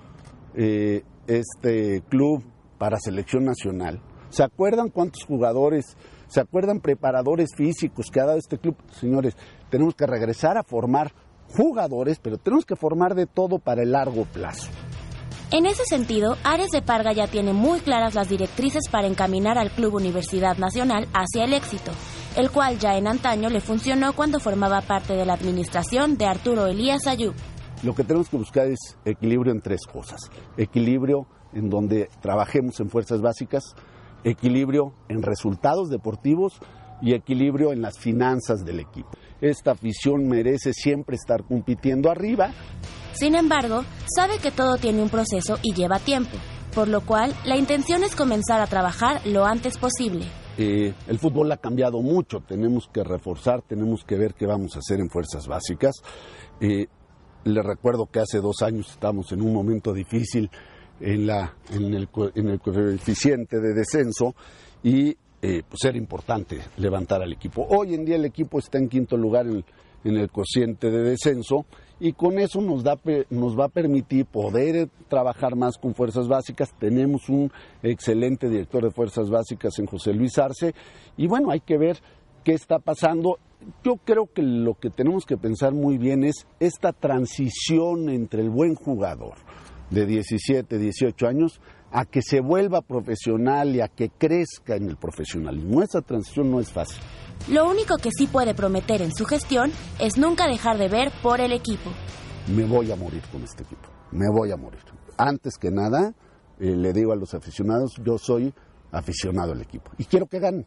eh, este club para selección nacional? ¿Se acuerdan cuántos jugadores, se acuerdan preparadores físicos que ha dado este club? Señores, tenemos que regresar a formar jugadores, pero tenemos que formar de todo para el largo plazo. En ese sentido, Ares de Parga ya tiene muy claras las directrices para encaminar al Club Universidad Nacional hacia el éxito, el cual ya en antaño le funcionó cuando formaba parte de la administración de Arturo Elías Ayub. Lo que tenemos que buscar es equilibrio en tres cosas. Equilibrio en donde trabajemos en fuerzas básicas, equilibrio en resultados deportivos y equilibrio en las finanzas del equipo. Esta afición merece siempre estar compitiendo arriba. Sin embargo, sabe que todo tiene un proceso y lleva tiempo, por lo cual la intención es comenzar a trabajar lo antes posible. Eh, el fútbol ha cambiado mucho, tenemos que reforzar, tenemos que ver qué vamos a hacer en fuerzas básicas. Eh, les recuerdo que hace dos años estamos en un momento difícil en, la, en, el, en el coeficiente de descenso y eh, pues era importante levantar al equipo. Hoy en día el equipo está en quinto lugar en, en el cociente de descenso y con eso nos, da, nos va a permitir poder eh, trabajar más con fuerzas básicas. Tenemos un excelente director de fuerzas básicas en José Luis Arce y bueno, hay que ver qué está pasando. Yo creo que lo que tenemos que pensar muy bien es esta transición entre el buen jugador de 17, 18 años a que se vuelva profesional y a que crezca en el profesionalismo. Esa transición no es fácil. Lo único que sí puede prometer en su gestión es nunca dejar de ver por el equipo. Me voy a morir con este equipo, me voy a morir. Antes que nada, eh, le digo a los aficionados, yo soy aficionado al equipo y quiero que ganen,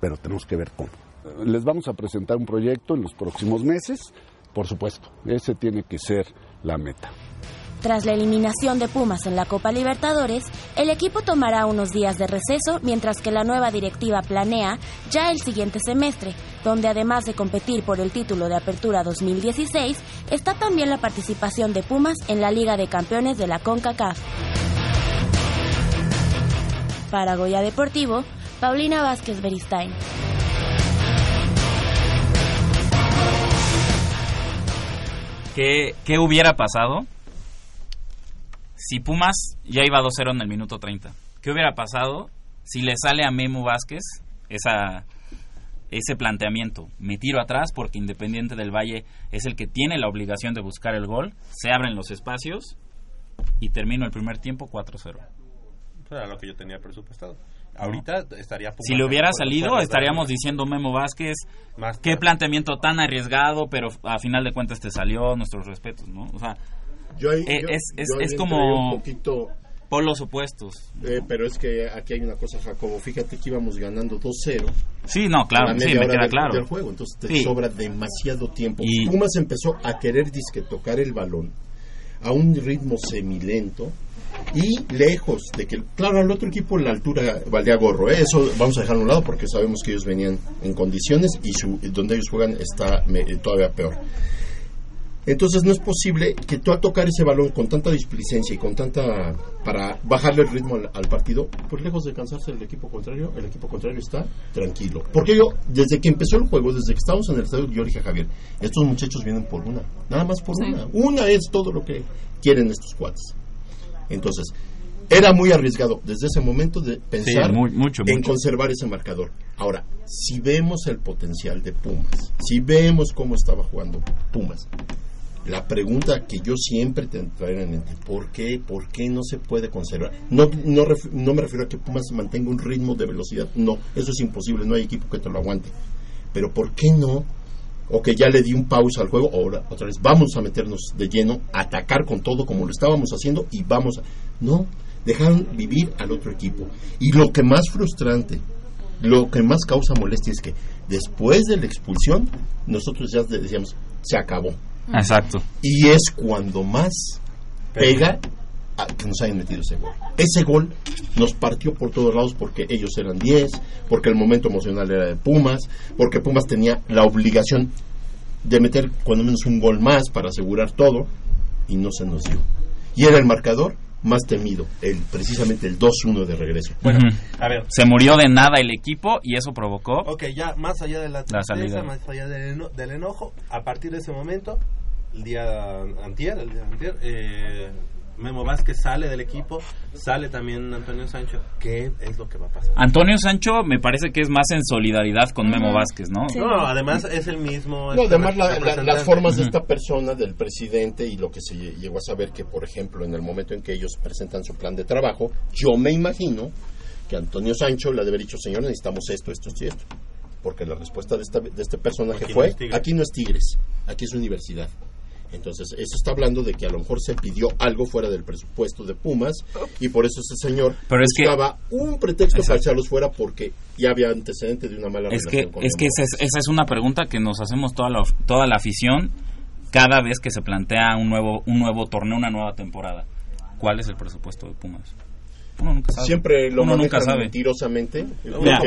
pero tenemos que ver cómo. Les vamos a presentar un proyecto en los próximos meses, por supuesto, ese tiene que ser la meta. Tras la eliminación de Pumas en la Copa Libertadores, el equipo tomará unos días de receso mientras que la nueva directiva planea, ya el siguiente semestre, donde además de competir por el título de Apertura 2016, está también la participación de Pumas en la Liga de Campeones de la CONCACAF. Para Goya Deportivo, Paulina Vázquez Beristain. ¿Qué, ¿Qué hubiera pasado si Pumas ya iba 2-0 en el minuto 30? ¿Qué hubiera pasado si le sale a Memo Vázquez esa, ese planteamiento? Me tiro atrás porque Independiente del Valle es el que tiene la obligación de buscar el gol, se abren los espacios y termino el primer tiempo 4-0. Era lo que yo tenía presupuestado. Ahorita estaría Pumas Si le hubiera salido, estaríamos diciendo Memo Vázquez, qué planteamiento tan arriesgado, pero a final de cuentas te salió, nuestros respetos, ¿no? O sea, Yo eh, yo- es, es, yo ahí es le como un poquito polos opuestos. Eh, pero es que aquí hay una cosa, Jacobo. Fíjate que íbamos ganando 2-0. Sí, no, claro, a la sí, me hora queda del, claro. del juego. Entonces te Sí. sobra demasiado tiempo. Y- Pumas empezó a querer disque tocar el balón a un ritmo semilento y lejos de que, claro, al otro equipo la altura valía gorro. ¿eh? Eso vamos a dejarlo a un lado porque sabemos que ellos venían en condiciones y su, donde ellos juegan está me- todavía peor. Entonces no es posible que tú al tocar ese balón con tanta displicencia y con tanta para bajarle el ritmo al, al partido, pues lejos de cansarse el equipo contrario, el equipo contrario está tranquilo. Porque yo, desde que empezó el juego, desde que estábamos en el estadio, yo dije a Javier, estos muchachos vienen por una, nada más por Sí. una. Una es todo lo que quieren estos cuates. Entonces, era muy arriesgado desde ese momento de pensar muy- mucho, en mucho. conservar ese marcador. Ahora, si vemos el potencial de Pumas, si vemos cómo estaba jugando Pumas, la pregunta que yo siempre te traeré en mente, ¿por qué, ¿por qué no se puede conservar? No, no, ref- no me refiero a que Pumas mantenga un ritmo de velocidad, no, eso es imposible, no hay equipo que te lo aguante. Pero ¿por qué no? O que ya le di un pausa al juego, ahora otra vez vamos a meternos de lleno, atacar con todo como lo estábamos haciendo y vamos a... No, dejaron vivir al otro equipo. Y lo que más frustrante, lo que más causa molestia es que después de la expulsión, nosotros ya decíamos, se acabó. Exacto. Y es cuando más pega a que nos hayan metido ese gol. Ese gol nos partió por todos lados porque ellos eran 10, porque el momento emocional era de Pumas, porque Pumas tenía la obligación de meter cuando menos un gol más para asegurar todo y no se nos dio. Y era el marcador más temido, el precisamente el 2-1 de regreso. Bueno, a ver. Se murió de nada el equipo y eso provocó Ok, ya más allá de la La tristeza, salida. más allá del, eno- del enojo, a partir de ese momento, el día antier, el día antier, eh, Memo Vázquez sale del equipo, sale también Antonio Sancho. ¿Qué es lo que va a pasar? Antonio Sancho me parece que es más en solidaridad con Memo. Vázquez, ¿no? No, además es el mismo. No, además la- la- representante. las formas de esta persona, del presidente y lo que se lle- llegó a saber que, por ejemplo, en el momento en que ellos presentan su plan de trabajo, yo me imagino que Antonio Sancho le ha de haber dicho, señor, necesitamos esto, esto y esto. Porque la respuesta de, esta, de este personaje Aquí no fue, aquí no es Tigres, aquí es universidad. Entonces, eso está hablando de que a lo mejor se pidió algo fuera del presupuesto de Pumas y por eso ese señor Pero es que- buscaba un pretexto para echarlos fuera porque ya había antecedente de una mala Es que, relación con es que esa es, esa es una pregunta que nos hacemos toda la, toda la afición cada vez que se plantea un nuevo, un nuevo torneo, una nueva temporada. ¿Cuál es el presupuesto de Pumas? Uno nunca sabe. Siempre lo Uno nunca sabe. mentirosamente. Mira,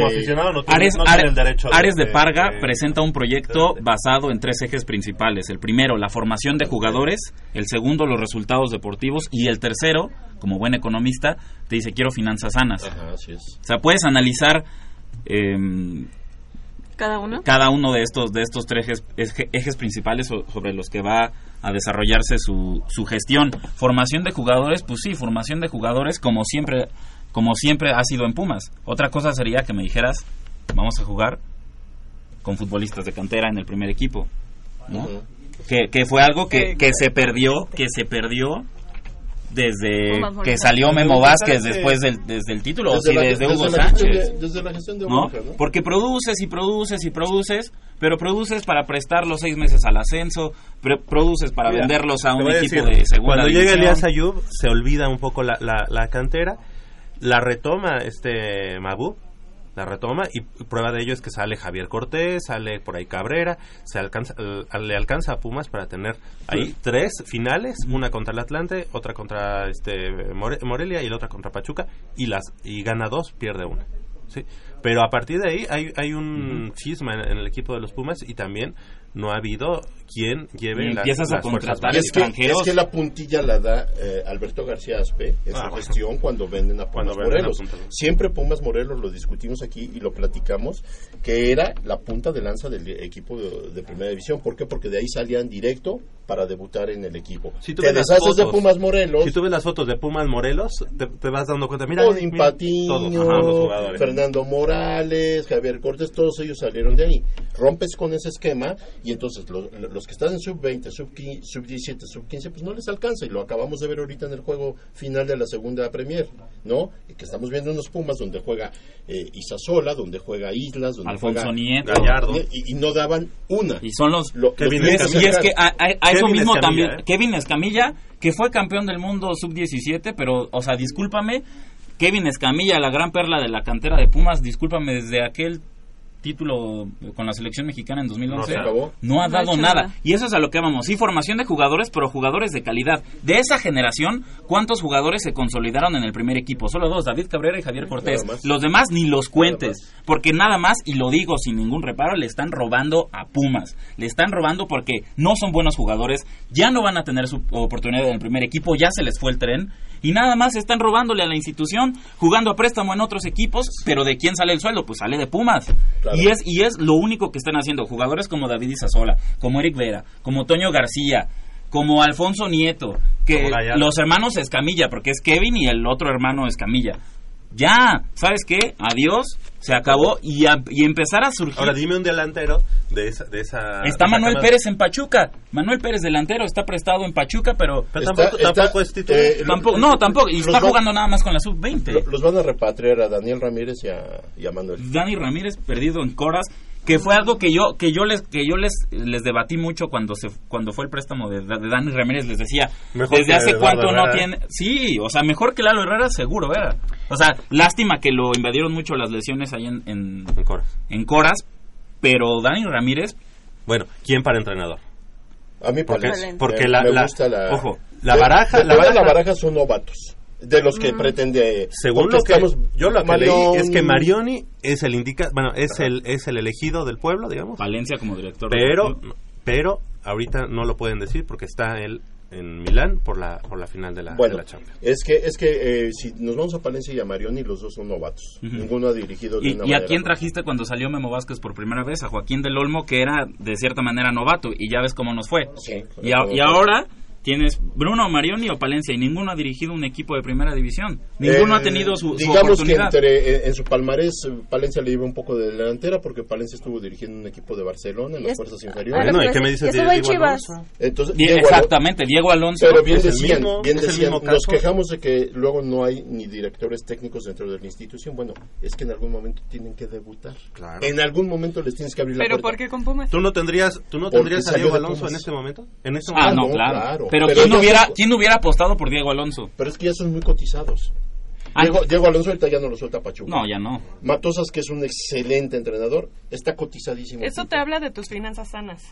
Ares, Ares- Ares de Parga presenta un proyecto basado en tres ejes principales. El primero, la formación de jugadores. El segundo, los resultados deportivos. Y el tercero, como buen economista, te dice quiero finanzas sanas. Ajá, así es. O sea, puedes analizar em, cada uno. cada uno de estos de estos tres ejes, eje- ejes principales so- sobre los que va a desarrollarse su, su gestión. Formación de jugadores, pues sí, formación de jugadores como siempre como siempre ha sido en Pumas. Otra cosa sería que me dijeras, vamos a jugar con futbolistas de cantera en el primer equipo, ¿no? Que, que fue algo que, que se perdió, que se perdió desde que salió Memo que Vázquez sale- después del, desde el título, Desde o si la- desde, desde Hugo la gestión Sánchez. de- desde la gestión de ¿no? Borja, ¿no? Porque produces y produces y produces, pero produces para prestar los seis meses al ascenso, pre- produces para Mira, venderlos a un equipo decir, de segunda Cuando llega división. Elías Ayub, se olvida un poco la, la, la cantera, la retoma este Mabu, la retoma y prueba de ello es que sale Javier Cortés, sale por ahí Cabrera, se alcanza, al- le alcanza a Pumas para tener ahí tres finales, una contra el Atlante, otra contra este More- Morelia y la otra contra Pachuca y las y gana dos, pierde una. Sí, pero a partir de ahí hay, hay un en, en el equipo de los Pumas y también no ha habido quien lleve Y las, empiezas a las contratar es que, extranjeros. es que la puntilla la da eh, Alberto García Aspe en Ah, su bueno. gestión cuando venden a Pumas Morelos. Siempre Pumas Morelos lo discutimos aquí y lo platicamos, que era la punta de lanza del equipo de, de primera división. ¿Por qué? Porque de ahí salían directo para debutar en el equipo. Si tú Te ves las deshaces de fotos- Pumas Morelos, Si tú ves las fotos de Pumas Morelos, te, te vas dando cuenta. Mira, Odín mira, Patiño, todos, ajá, los jugadores. Fernando Morales, Javier Cortés, todos ellos salieron de ahí. Rompes con ese esquema y entonces los, los que están en sub-20, sub-15, sub-17, sub-15, pues no les alcanza y lo acabamos de ver ahorita en el juego final de la segunda Premier, ¿no? Y que estamos viendo unos Pumas donde juega eh, Isasola, donde juega Islas, donde Alfonso juega Nieto. Gallardo. Y, y no daban una. Y son los... Lo- Kevin los y es, que y es sacar. que a, a- a eso mismo Escamilla, también, ¿eh? Kevin Escamilla, que fue campeón del mundo sub-17, pero, o sea, discúlpame, Kevin Escamilla, la gran perla de la cantera de Pumas, discúlpame, desde aquel título con la selección mexicana en 2011 No acabó. no ha dado nada. nada. Y eso es a lo que vamos. Sí, formación de jugadores, pero jugadores de calidad. De esa generación, ¿cuántos jugadores se consolidaron en el primer equipo? Solo dos, David Cabrera y Javier Cortés. Los demás ni los cuentes. Porque nada más, y lo digo sin ningún reparo, le están robando a Pumas. Le están robando porque no son buenos jugadores, ya no van a tener su oportunidad en el primer equipo, ya se les fue el tren. Y nada más están robándole a la institución, jugando a préstamo en otros equipos, pero ¿de quién sale el sueldo? Pues sale de Pumas. Claro. Y es y es lo único que están haciendo jugadores como David Isasola, como Eric Vera, como Toño García, como Alfonso Nieto, que los hermanos Escamilla, porque es Kevin y el otro hermano Escamilla. Ya, ¿sabes qué? Adiós, se acabó y, a- y empezar a surgir. Ahora dime un delantero de esa... De esa Está de Manuel Pérez en Pachuca. Manuel Pérez delantero está prestado en Pachuca, pero Pero Está- tampoco, está- tampoco es titular. eh, tampoco, no, tampoco. Y está va- jugando nada más con la sub-20. Lo- Los van a repatriar a Daniel Ramírez y a, y a Manuel. Dani Ramírez perdido en Coras, que fue algo que yo que yo les que yo les les debatí mucho cuando se cuando fue el préstamo de, de Dani Ramírez les decía Mejor desde hace cuánto no tiene sí o sea mejor que Lalo Herrera seguro era o sea lástima que lo invadieron mucho las lesiones ahí en en, En Cora. en Coras pero Dani Ramírez Bueno, ¿quién para entrenador? A mí Porque, porque Me- la, me gusta la- ojo, la baraja, la baraja son novatos. De los que pretende. según lo que estamos- yo lo que leí Marioni- es que Marioni es el indica, bueno, es el es el elegido del pueblo, digamos. Valencia como director Pero pero ahorita no lo pueden decir porque está él en Milán por la por la final de la, Bueno, de la Champions. es que, es que eh, si nos vamos a Palencia y a Marioni, los dos son novatos. Ninguno ha dirigido de ¿Y, una y a quién trajiste cuando salió Memo Vázquez por primera vez? A Joaquín del Olmo, que era de cierta manera novato, y ya ves cómo nos fue. Sí, y, a- y ahora tienes Bruno Marioni o Palencia, y ninguno ha dirigido un equipo de primera división. Ninguno Eh, ha tenido su, su Digamos que entre, eh, en su palmarés, eh, Palencia le lleva un poco de delantera porque Palencia estuvo dirigiendo un equipo de Barcelona en las es- fuerzas Ah, inferiores. Bueno, ¿y qué me dices de Diego Chivas. Alonso? Entonces, Die- Diego exactamente, Diego Alonso. Pero bien Es el decían, mismo- bien decían, nos quejamos de que luego no hay ni directores técnicos dentro de la institución. Bueno, es que en algún momento tienen que debutar. Claro. En algún momento les tienes que abrir la ¿Pero puerta. por qué con Pumas? ¿Tú no tendrías tú no tendrías a Diego Alonso en este momento? En este Ah, momento. no, no, claro. claro. Pero, Pero ¿quién, hubiera, ¿quién hubiera apostado por Diego Alonso? Pero es que ya son muy cotizados. Ah, Diego, Diego Alonso ahorita ya no lo suelta Pachuca. No, ya no. Matosas, que es un excelente entrenador, está cotizadísimo. Eso te habla de tus finanzas sanas.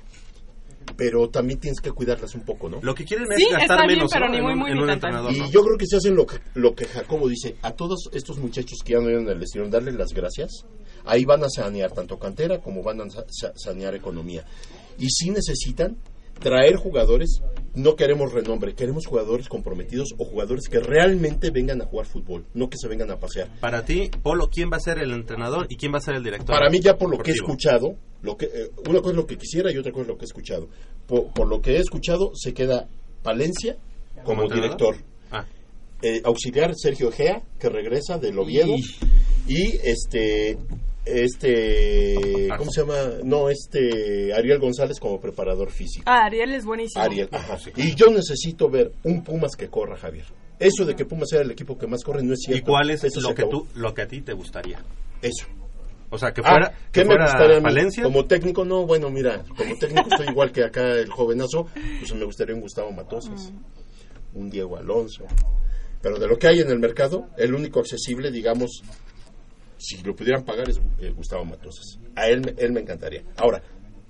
Pero también tienes que cuidarlas un poco, ¿no? Lo que quieren es Sí, gastar está bien, menos pero ¿no? ni en muy, un, muy, en un. Y ¿no? yo creo que se hacen lo que, lo que Jacobo dice, a todos estos muchachos que ya no vienen al destino, darle las gracias, ahí van a sanear tanto cantera como van a sa- sa- sanear economía. Y si necesitan traer jugadores, no queremos renombre, queremos jugadores comprometidos o jugadores que realmente vengan a jugar fútbol, no que se vengan a pasear. Para ti, Polo, ¿quién va a ser el entrenador y quién va a ser el director? Para mí ya por lo que he escuchado, lo que, eh, una cosa es lo que quisiera y otra cosa es lo que he escuchado. Por, por lo que he escuchado, se queda Palencia como, director. Ah, Eh, auxiliar Sergio Egea, que regresa del Oviedo. Y este, este, ¿cómo se llama? No, este, Ariel González como preparador físico. Ah, Ariel es buenísimo. Ariel, ajá. Y yo necesito ver un Pumas que corra, Javier. Eso de que Pumas sea el equipo que más corre no es ¿Y cierto. cuál es Eso lo que acabó. tú lo que a ti te gustaría? Eso. O sea, que Ah, fuera, ¿qué que me fuera gustaría? Valencia. Como técnico, no, bueno, mira, como técnico estoy igual que acá el jovenazo, pues me gustaría un Gustavo Matosas, un Diego Alonso. Pero de lo que hay en el mercado, el único accesible, digamos, si lo pudieran pagar es eh, Gustavo Matosas. A él, él me encantaría. Ahora,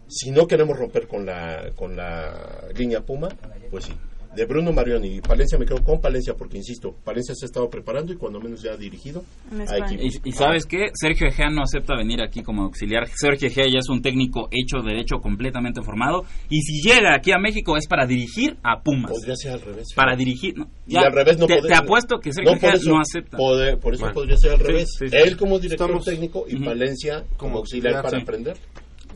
si no queremos romper con la, con la línea Puma, pues sí. De Bruno Marioni y Palencia me quedo con Palencia porque insisto, Palencia se ha estado preparando y cuando menos ya ha dirigido a equipos. Y, y sabes qué, Sergio Egea no acepta venir aquí como auxiliar. Sergio Egea ya es un técnico hecho derecho completamente formado y si llega aquí a México es para dirigir a Pumas. Podría ser al revés. Para dirigir, no, Y al revés no te, podría- te apuesto que Sergio No, Egea no acepta. Poder- por eso Bueno. podría ser al revés. sí, sí. Él como director Estamos- técnico y. Palencia como auxiliar para Sí.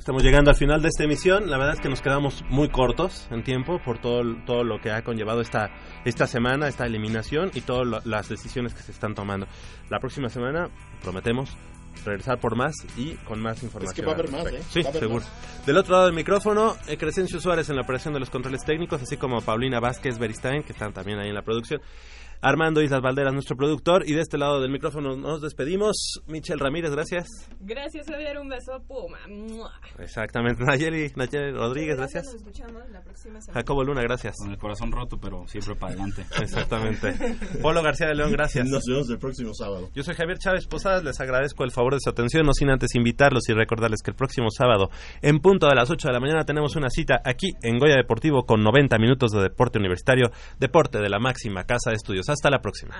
Estamos llegando al final de esta emisión. La verdad es que nos quedamos muy cortos en tiempo por todo, todo lo que ha conllevado esta, esta semana, esta eliminación y todas las decisiones que se están tomando. La próxima semana prometemos regresar por más y con más información. que va a haber más. ¿eh? Sí, haber seguro. más. Del otro lado del micrófono, eh, Crescencio Suárez en la operación de los controles técnicos, así como Paulina Vázquez Beristain, que están también ahí en la producción. Armando Islas Valderas, nuestro productor. Y de este lado del micrófono nos despedimos. Michelle Ramírez, gracias. Gracias, Javier. Un beso, Puma. Exactamente. Nayeli, Nayeli Rodríguez, gracias. Nos escuchamos la próxima semana. Jacobo Luna, gracias. Con el corazón roto, pero siempre para adelante. Exactamente. Polo García de León, gracias. Nos vemos el próximo sábado. Yo soy Javier Chávez Posadas, les agradezco el favor de su atención, no sin antes invitarlos y recordarles que el próximo sábado, en punto de las 8 de la mañana, tenemos una cita aquí en Goya Deportivo con 90 minutos de deporte universitario, deporte de la máxima casa de estudios. Hasta la próxima.